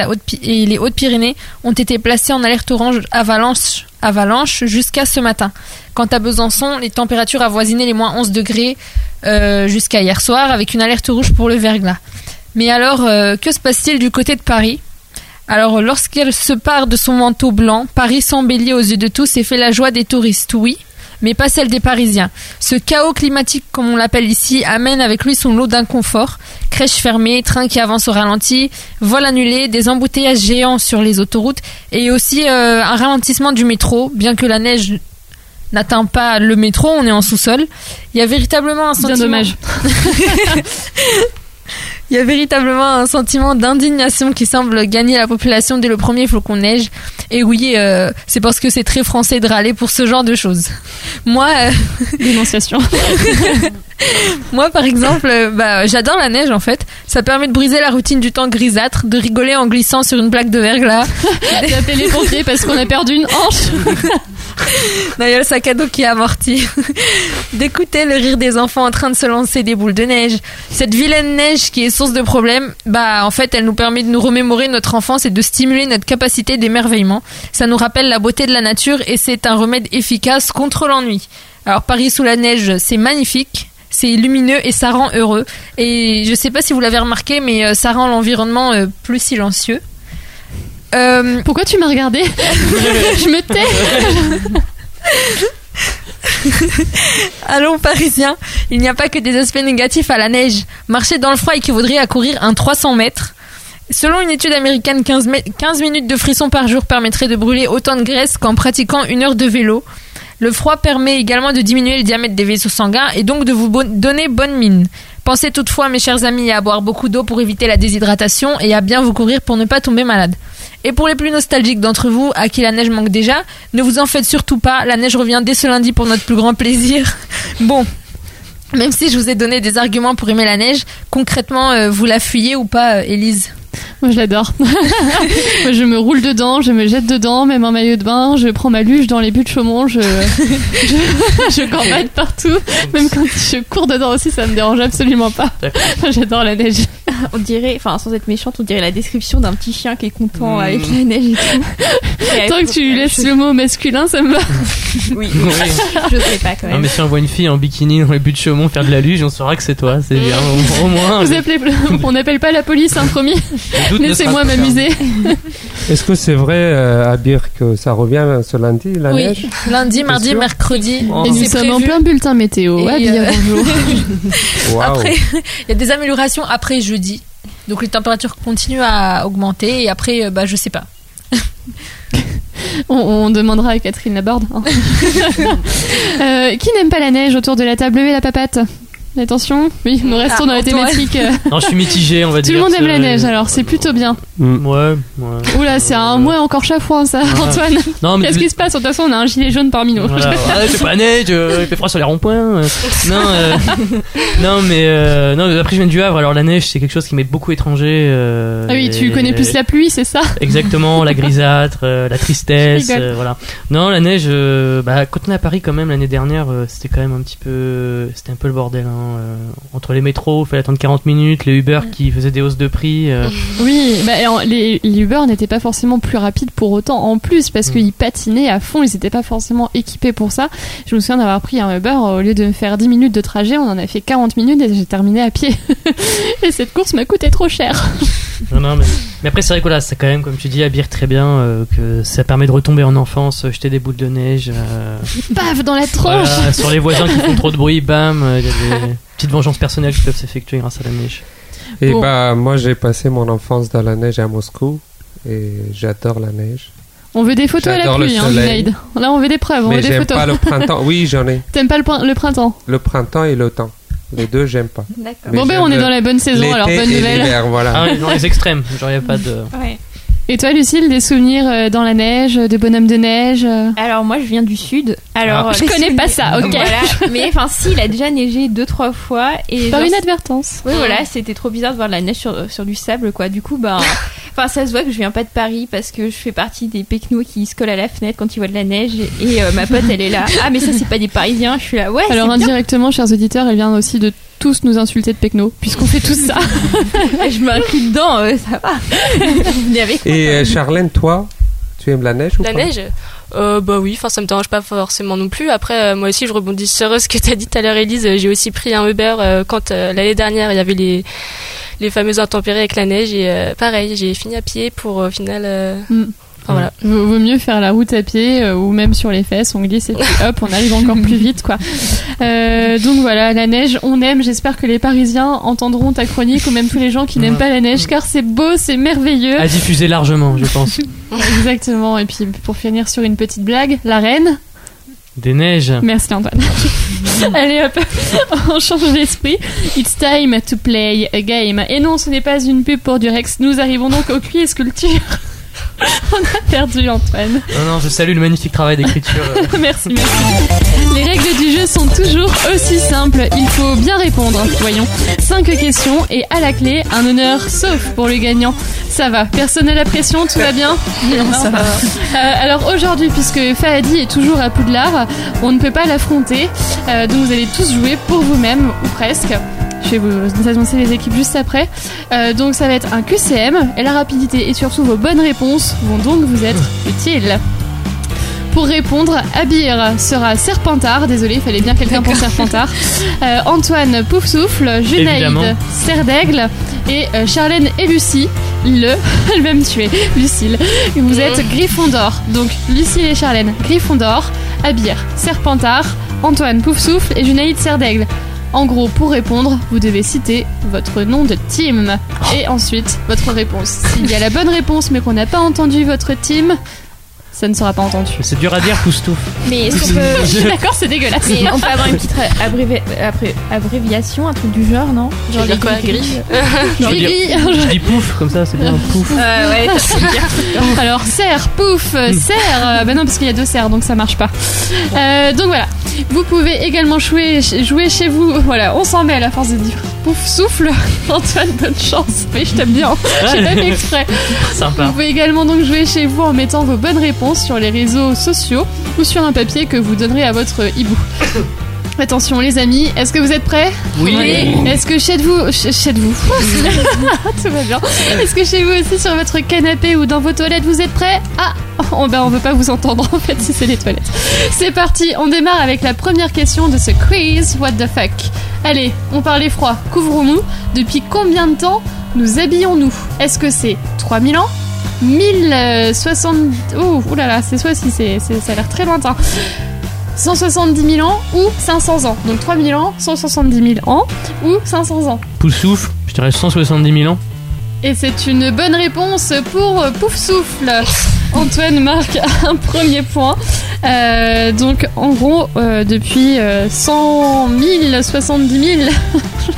les Hautes-Pyrénées ont été placés en alerte orange avalanche, avalanche jusqu'à ce matin. Quant à Besançon, les températures avoisinaient les moins 11 degrés euh, jusqu'à hier soir avec une alerte rouge pour le verglas. Mais alors, que se passe-t-il du côté de Paris? Alors, lorsqu'elle se part de son manteau blanc, Paris s'embellit aux yeux de tous et fait la joie des touristes, oui, mais pas celle des Parisiens. Ce chaos climatique, comme on l'appelle ici, amène avec lui son lot d'inconfort. Crèches fermées, trains qui avancent au ralenti, vols annulés, des embouteillages géants sur les autoroutes et aussi euh, un ralentissement du métro, bien que la neige n'atteint pas le métro, on est en sous-sol. Il y a véritablement un Bien sentiment... dommage. Il y a véritablement un sentiment d'indignation qui semble gagner la population dès le premier flocon de neige. Et oui, euh, c'est parce que c'est très français de râler pour ce genre de choses. Moi, euh, Dénonciation. moi par exemple, euh, bah, j'adore la neige en fait. Ça permet de briser la routine du temps grisâtre, de rigoler en glissant sur une plaque de verglas. Appelé les pompiers parce qu'on a perdu une hanche. D'ailleurs, le sac à dos qui est amorti. D'écouter le rire des enfants en train de se lancer des boules de neige. Cette vilaine neige qui est source de problèmes, bah en fait, elle nous permet de nous remémorer notre enfance et de stimuler notre capacité d'émerveillement. Ça nous rappelle la beauté de la nature et c'est un remède efficace contre l'ennui. Alors Paris sous la neige, c'est magnifique. C'est lumineux et ça rend heureux. Et je sais pas si vous l'avez remarqué, mais euh, ça rend l'environnement euh, plus silencieux. Euh, Pourquoi tu m'as regardé Je me tais. Allons parisiens, il n'y a pas que des aspects négatifs à la neige. Marcher dans le froid équivaudrait à courir un 300 mètres. Selon une étude américaine, 15, mi- 15 minutes de frisson par jour permettraient de brûler autant de graisse qu'en pratiquant une heure de vélo. Le froid permet également de diminuer le diamètre des vaisseaux sanguins et donc de vous bon- donner bonne mine. Pensez toutefois, mes chers amis, à boire beaucoup d'eau pour éviter la déshydratation et à bien vous courir pour ne pas tomber malade. Et pour les plus nostalgiques d'entre vous, à qui la neige manque déjà, ne vous en faites surtout pas, la neige revient dès ce lundi pour notre plus grand plaisir. Bon, même si je vous ai donné des arguments pour aimer la neige, concrètement, euh, vous la fuyez ou pas, euh, Élise? Moi, je l'adore. Moi, je me roule dedans, je me jette dedans, même en maillot de bain, je prends ma luge dans les buts de Chaumont, je, je, je gambade partout. Même quand je cours dedans aussi, ça me dérange absolument pas. J'adore la neige. on dirait, enfin sans être méchante, on dirait la description d'un petit chien qui est content Mm. avec la neige et tout. Et Tant que tu trouve- laisses le mot masculin, ça me va. Oui, Oui. je sais pas quand Non, même. mais si on voit une fille en bikini dans les buts de Chaumont faire de la luge, on saura que c'est toi. C'est bien. Au, au moins. Vous appelez, on n'appelle pas la police, hein, promis. Doute Laissez-moi m'amuser. Est-ce que c'est vrai, euh, à dire que ça revient ce lundi, la Oui, neige? Lundi, mardi, mercredi. Oh. Et nous c'est sommes en plein bulletin météo. Bien, euh, bonjour. Après, il y a des améliorations après jeudi. Donc les températures continuent à augmenter et après, euh, bah, je sais pas. On, on demandera à Catherine Laborde. hein. Euh, qui n'aime pas la neige autour de la table Levez la papate. Attention, oui, nous restons Ah, dans la thématique. euh, Non, je suis mitigé, on va Tout dire. le monde aime la neige, alors c'est plutôt bien. Mm. Ouais, ouais. Oula, c'est un mois encore chafouin, ça, Ah. Antoine. Non, mais Qu'est-ce qui se passe De toute façon, on a un gilet jaune parmi nous. Voilà, ouais, c'est pas neige, il fait froid sur les ronds-points. Non, euh, non, mais euh, non, après je viens du Havre, alors la neige c'est quelque chose qui m'est beaucoup étranger. euh, Ah oui, tu connais plus la pluie, c'est ça Exactement, la grisâtre, euh, la tristesse, euh, voilà. Non, la neige, euh, bah, quand on est à Paris quand même l'année dernière, euh, c'était quand même un petit peu, c'était un peu le bordel. Hein, euh, entre les métros, il fallait attendre 40 minutes, les Uber qui faisaient des hausses de prix. euh, Oui, bah, et en- les, les Uber n'étaient pas forcément plus rapides pour autant en plus parce Mm. qu'ils patinaient à fond, ils n'étaient pas forcément équipés pour ça. Je me souviens d'avoir pris un Uber, au lieu de me faire 10 minutes de trajet, on en a fait 40 minutes et j'ai terminé à pied. et cette course m'a coûté trop cher. Non, non, mais, mais après, c'est vrai que là, c'est quand même, comme tu dis, Abir très bien, euh, que ça permet de retomber en enfance, euh, jeter des boules de neige. euh, Paf, dans la tronche voilà, sur les voisins qui font trop de bruit, bam, euh, il y a des petites vengeances personnelles qui peuvent s'effectuer grâce à la neige. Et Bon. bah, moi, j'ai passé mon enfance dans la neige à Moscou et j'adore la neige. On veut des photos à la le pluie, hein. Junaid. Là, on veut des preuves, on Mais veut des j'aime photos. pas le printemps. Oui, j'en ai. T'aimes pas le, prin- le printemps? Le printemps et l'automne. Les deux, j'aime pas. D'accord. Bon, ben, on est le- dans la bonne saison, alors bonne nouvelle. voilà. Ah dans les extrêmes, genre, il y a pas de. Ouais. Et toi, Lucille, des souvenirs euh, dans la neige, de bonhomme de neige euh Alors moi je viens du sud. Alors Ah. euh, Je connais pas ça, ok. Voilà. Mais enfin si, il a déjà neigé deux trois fois et Par genre, inadvertance. Oui, voilà, c'était trop bizarre de voir de la neige sur, sur du sable, quoi. Du coup, ben, enfin, ça se voit que je viens pas de Paris parce que je fais partie des pecnos qui se collent à la fenêtre quand ils voient de la neige. Et, et, euh, ma pote, elle est là. Ah, mais ça, c'est pas des Parisiens. Je suis là, ouais. Alors bien. indirectement, chers auditeurs, elle vient aussi de tous nous insulter de pecno, puisqu'on fait tous ça. je m'inclus dedans, euh, ça va. Vous venez avec moi. Et euh, Charlène, toi, tu aimes la neige ou La pas? neige? Euh, Bah oui, enfin ça me dérange pas forcément non plus. Après, euh, moi aussi, je rebondis sur ce que t'as dit tout à l'heure, Elise. J'ai aussi pris un Uber euh, quand euh, l'année dernière il y avait les les fameuses intempéries avec la neige et pareil, j'ai fini à pied pour au final. Mm. Enfin voilà. Vaut vaut mieux faire la route à pied euh, ou même sur les fesses, on glisse et puis hop, on arrive encore plus vite, quoi. Euh, donc voilà, la neige, on aime. J'espère que les Parisiens entendront ta chronique ou même tous les gens qui n'aiment Ouais. pas la neige, car c'est beau, c'est merveilleux. À diffuser largement, je pense. Exactement. Et puis pour finir sur une petite blague, la reine. Des neiges. Merci Antoine. Allez hop, on change d'esprit. It's time to play a game. Et non, ce n'est pas une pub pour Durex. Nous arrivons donc au cuit et sculpture. on a perdu Antoine. Non, non, je salue le magnifique travail d'écriture. merci, merci. Les règles du jeu sont toujours aussi simples. Il faut bien répondre. Voyons. Cinq questions et à la clé, un honneur sauf pour le gagnant. Ça va. Personne à la pression, tout va bien? Non, ça va. Euh, alors aujourd'hui, puisque Fahadi est toujours à Poudlard, on ne peut pas l'affronter. Euh, donc vous allez tous jouer pour vous-même, ou presque. Je vais vous annoncer les équipes juste après. Euh, donc ça va être un QCM et la rapidité et surtout vos bonnes réponses vont donc vous être utiles. Pour répondre, Abir sera Serpentard. Désolé, il fallait bien quelqu'un pour Serpentard. Euh, Antoine Poufsouffle, Junaïd Évidemment. Serre d'Aigle et euh, Charlène et Lucie. Le, elle va me tuer, Lucille. Vous êtes Gryffondor. Donc Lucille et Charlène, Gryffondor, Abir, Serpentard, Antoine Poufsouffle et Junaïd Serre d'Aigle. En gros, pour répondre, vous devez citer votre nom de team et ensuite votre réponse. S'il y a la bonne réponse mais qu'on n'a pas entendu votre team, ça ne sera pas entendu. C'est dur à dire, pousse-tout. Mais est-ce qu'on peut. Je suis d'accord, c'est dégueulasse. Mais on peut avoir une petite abrévi- abré- abréviation, un truc du genre, non veux dire quoi, les griffe Je dis pouf, comme ça, c'est bien, pouf. Euh, ouais. Alors, serre, pouf, euh, serre. Euh, bah non, parce qu'il y a deux serres, donc ça marche pas. Euh, donc voilà. Vous pouvez également jouer, jouer chez vous. Voilà, on s'en met à la force de dire pouf, souffle. Antoine, bonne chance. Oui, je t'aime bien. J'ai fait exprès. Sympa. Vous pouvez également donc jouer chez vous en mettant vos bonnes réponses sur les réseaux sociaux ou sur un papier que vous donnerez à votre hibou. Attention les amis, est-ce que vous êtes prêts? Oui. Est-ce que chez vous, ch- chez vous, tout va bien. Est-ce que chez vous aussi sur votre canapé ou dans vos toilettes vous êtes prêts? Ah, oh, ben on veut pas vous entendre en fait si c'est les toilettes. C'est parti, on démarre avec la première question de ce quiz What the fuck? Allez, on parlait froid, couvrons-nous. Depuis combien de temps nous habillons-nous? Est-ce que c'est 3000 ans? 1060... Oh, oulala, c'est soit si c'est, ça a l'air très lointain. 170 000 ans ou 500 ans? Donc 3000 ans, 170 000 ans ou 500 ans? Pouf souffle, je dirais 170 000 ans. Et c'est une bonne réponse pour Pouf Souffle. Antoine marque un premier point. Euh, donc en gros, euh, depuis euh, 100 000, 70 000,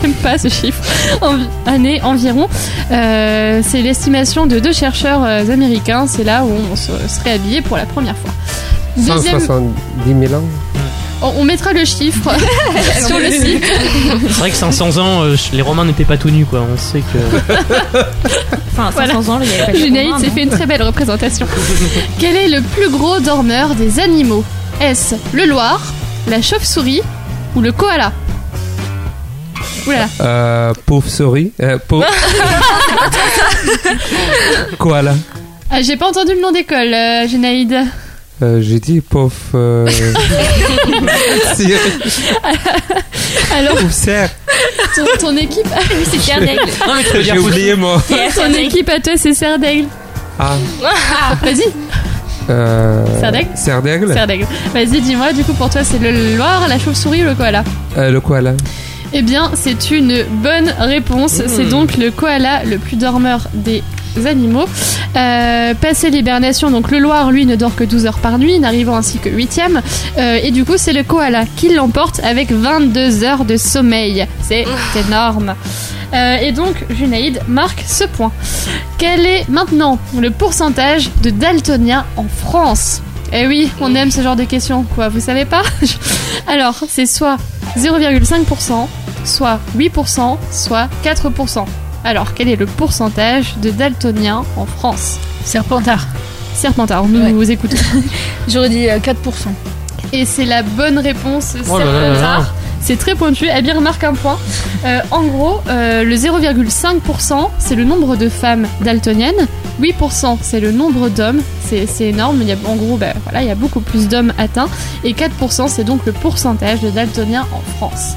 j'aime pas ce chiffre, envi- années environ, euh, c'est l'estimation de deux chercheurs américains. C'est là où on se serait habillé pour la première fois. Deuxième, 170 000 ans. On on mettra le chiffre sur le site. C'est vrai que 500 ans, euh, les Romains n'étaient pas tout nus, quoi. On sait que. Enfin, 500 Voilà. ans, il y avait pas de Junaïd s'est fait une très belle représentation. Quel est le plus gros dormeur des animaux? Est-ce le loir, la chauve-souris ou le koala? Oula, Euh, pauvre souris. Euh, pauvre. Koala. ah, j'ai pas entendu le nom d'école, euh, Junaïd. Euh, J'ai dit pauvre. Euh... Alors, ton, ton équipe, ah oui, c'est Serre d'Aigle. Non, mais J'ai oublié moi. Ton équipe à toi, c'est Serre d'Aigle. Ah. Vas-y, Euh... Cerf d'aigle Cerf d'aigle. Serre d'Aigle. Vas-y, dis-moi, du coup, pour toi, c'est le loir, la chauve-souris ou le koala? Euh, le koala. Eh bien, c'est une bonne réponse. C'est donc le koala le plus dormeur des animaux. Euh, passé l'hibernation, donc le Loir, lui, ne dort que 12 heures par nuit, n'arrivant ainsi que 8ème. et du coup, c'est le koala qui l'emporte avec 22 heures de sommeil. C'est énorme. Euh, et donc, Junaïd marque ce point. Quel est maintenant le pourcentage de daltoniens en France? Eh oui, on aime ce genre de questions, quoi. Vous savez pas? Alors, c'est soit 0,5%, soit 8%, soit 4%. Alors, quel est le pourcentage de daltoniens en France Serpentard. Serpentard, nous Ouais. vous écoutons. J'aurais dit euh, 4%. Et c'est la bonne réponse, Oh là là là là. Serpentard. C'est très pointu. Abby remarque un point. Euh, en gros, euh, le 0,5%, c'est le nombre de femmes daltoniennes. 8%, c'est le nombre d'hommes. C'est c'est énorme. Il y a, en gros, bah, voilà, il y a beaucoup plus d'hommes atteints. Et 4%, c'est donc le pourcentage de daltoniens en France.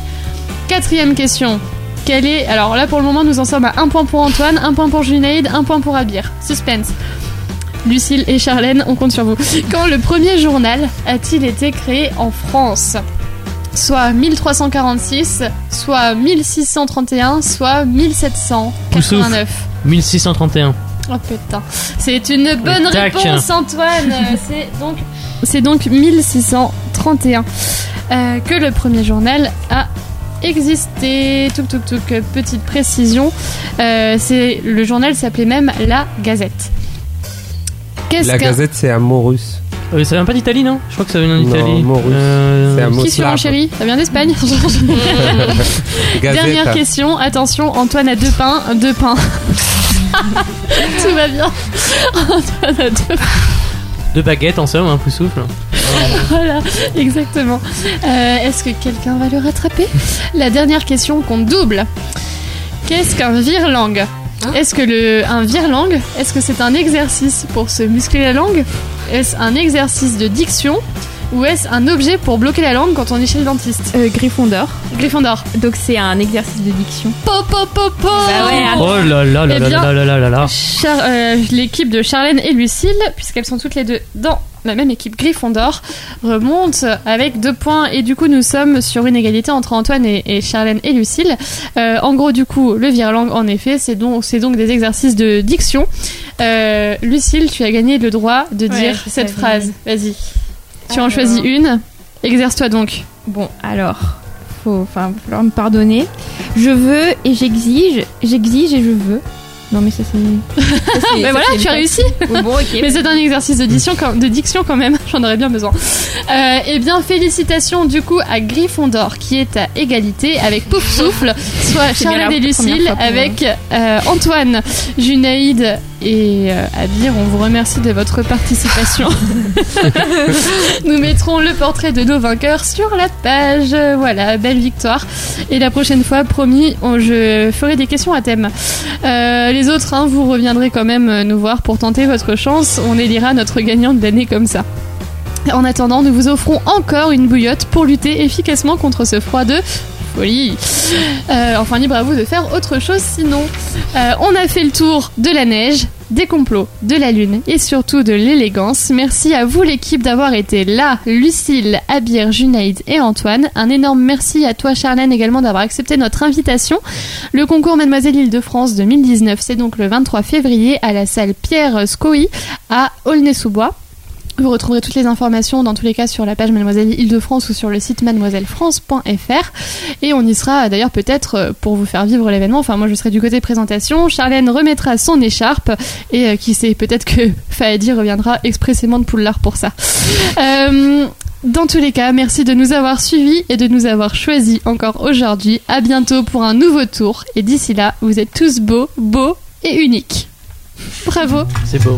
Quatrième question. Quel est. Alors là, pour le moment, nous en sommes à un point pour Antoine, un point pour Junaïd, un point pour Abir. Suspense. Lucille et Charlène, on compte sur vous. Quand le premier journal a-t-il été créé en France Soit 1346, soit 1631, soit 1789. 1631. Oh putain, c'est une bonne réponse Antoine. C'est donc c'est donc 1631 euh, que le premier journal a existé. Tuk tuk tuk. Petite précision, euh, c'est le journal s'appelait même La Gazette. Qu'est-ce La gazette, c'est un mot russe. Euh, ça vient pas d'Italie, non? Je crois que ça vient Non, d'Italie. Euh, C'est un mot Qui suivant slave. chérie? Ça vient d'Espagne? Gazette. Dernière question, attention, Antoine a deux pains, deux pains. Tout va bien. Antoine a deux Deux baguettes en somme, un peu souffle. Voilà, exactement. Euh, Est-ce que quelqu'un va le rattraper? La dernière question compte double. Qu'est-ce qu'un vire-langue Est-ce que le un vire-langue, est-ce que c'est un exercice pour se muscler la langue? Est-ce un exercice de diction? Ou est-ce un objet pour bloquer la langue quand on est chez le dentiste Euh, Gryffondor. Gryffondor. Donc c'est un exercice de diction. Po po po po Bah ouais, Oh là là là Eh là bien- là là là là là. Char- euh, L'équipe de Charlène et Lucille, puisqu'elles sont toutes les deux dans la même équipe Gryffondor, remonte avec deux points et du coup nous sommes sur une égalité entre Antoine et, et Charlène et Lucille. Euh, en gros du coup le virelangue en effet c'est donc, c'est donc des exercices de diction. Euh, Lucille tu as gagné le droit de Ouais, dire cette savais. phrase. Vas-y. Tu en choisis une. Exerce-toi donc. Bon, alors, faut, enfin, falloir me pardonner. Je veux et j'exige, j'exige et je veux. Non mais ça c'est. Mais ça, voilà, tu as réussi. Bon. Mais c'est un exercice de diction, quand- de diction quand même, j'en aurais bien besoin. Euh, eh bien, félicitations du coup à Gryffondor qui est à égalité avec Pouf Souffle, soit Charlotte et Lucille avec euh, Antoine, Junaïd et euh, Abir, on vous remercie de votre participation. Nous mettrons le portrait de nos vainqueurs sur la page. Voilà, belle victoire. Et la prochaine fois, promis, on- je ferai des questions à thème. Euh, les autres, hein, vous reviendrez quand même euh, nous voir pour tenter votre chance. On élira notre gagnant de l'année comme ça. En attendant, nous vous offrons encore une bouillotte pour lutter efficacement contre ce froid de folie. Euh, enfin, libre à vous de faire autre chose sinon. Euh, on a fait le tour de la neige, des complots, de la lune et surtout de l'élégance. Merci à vous l'équipe d'avoir été là, Lucille, Abir, Junaïd et Antoine. Un énorme merci à toi Charlène également d'avoir accepté notre invitation. Le concours Mademoiselle Île-de-France 2019, c'est donc le 23 février à la salle Pierre Scoy à Aulnay-sous-Bois. Vous retrouverez toutes les informations dans tous les cas sur la page Mademoiselle Île-de-France ou sur le site mademoisellefrance.fr et on y sera d'ailleurs peut-être euh, pour vous faire vivre l'événement. Enfin moi je serai du côté présentation. Charlène remettra son écharpe et euh, qui sait peut-être que Fahadi reviendra expressément de Poulard pour ça. Euh, dans tous les cas, merci de nous avoir suivis et de nous avoir choisis encore aujourd'hui. À bientôt pour un nouveau tour et d'ici là, vous êtes tous beaux, beaux et uniques. Bravo. C'est beau.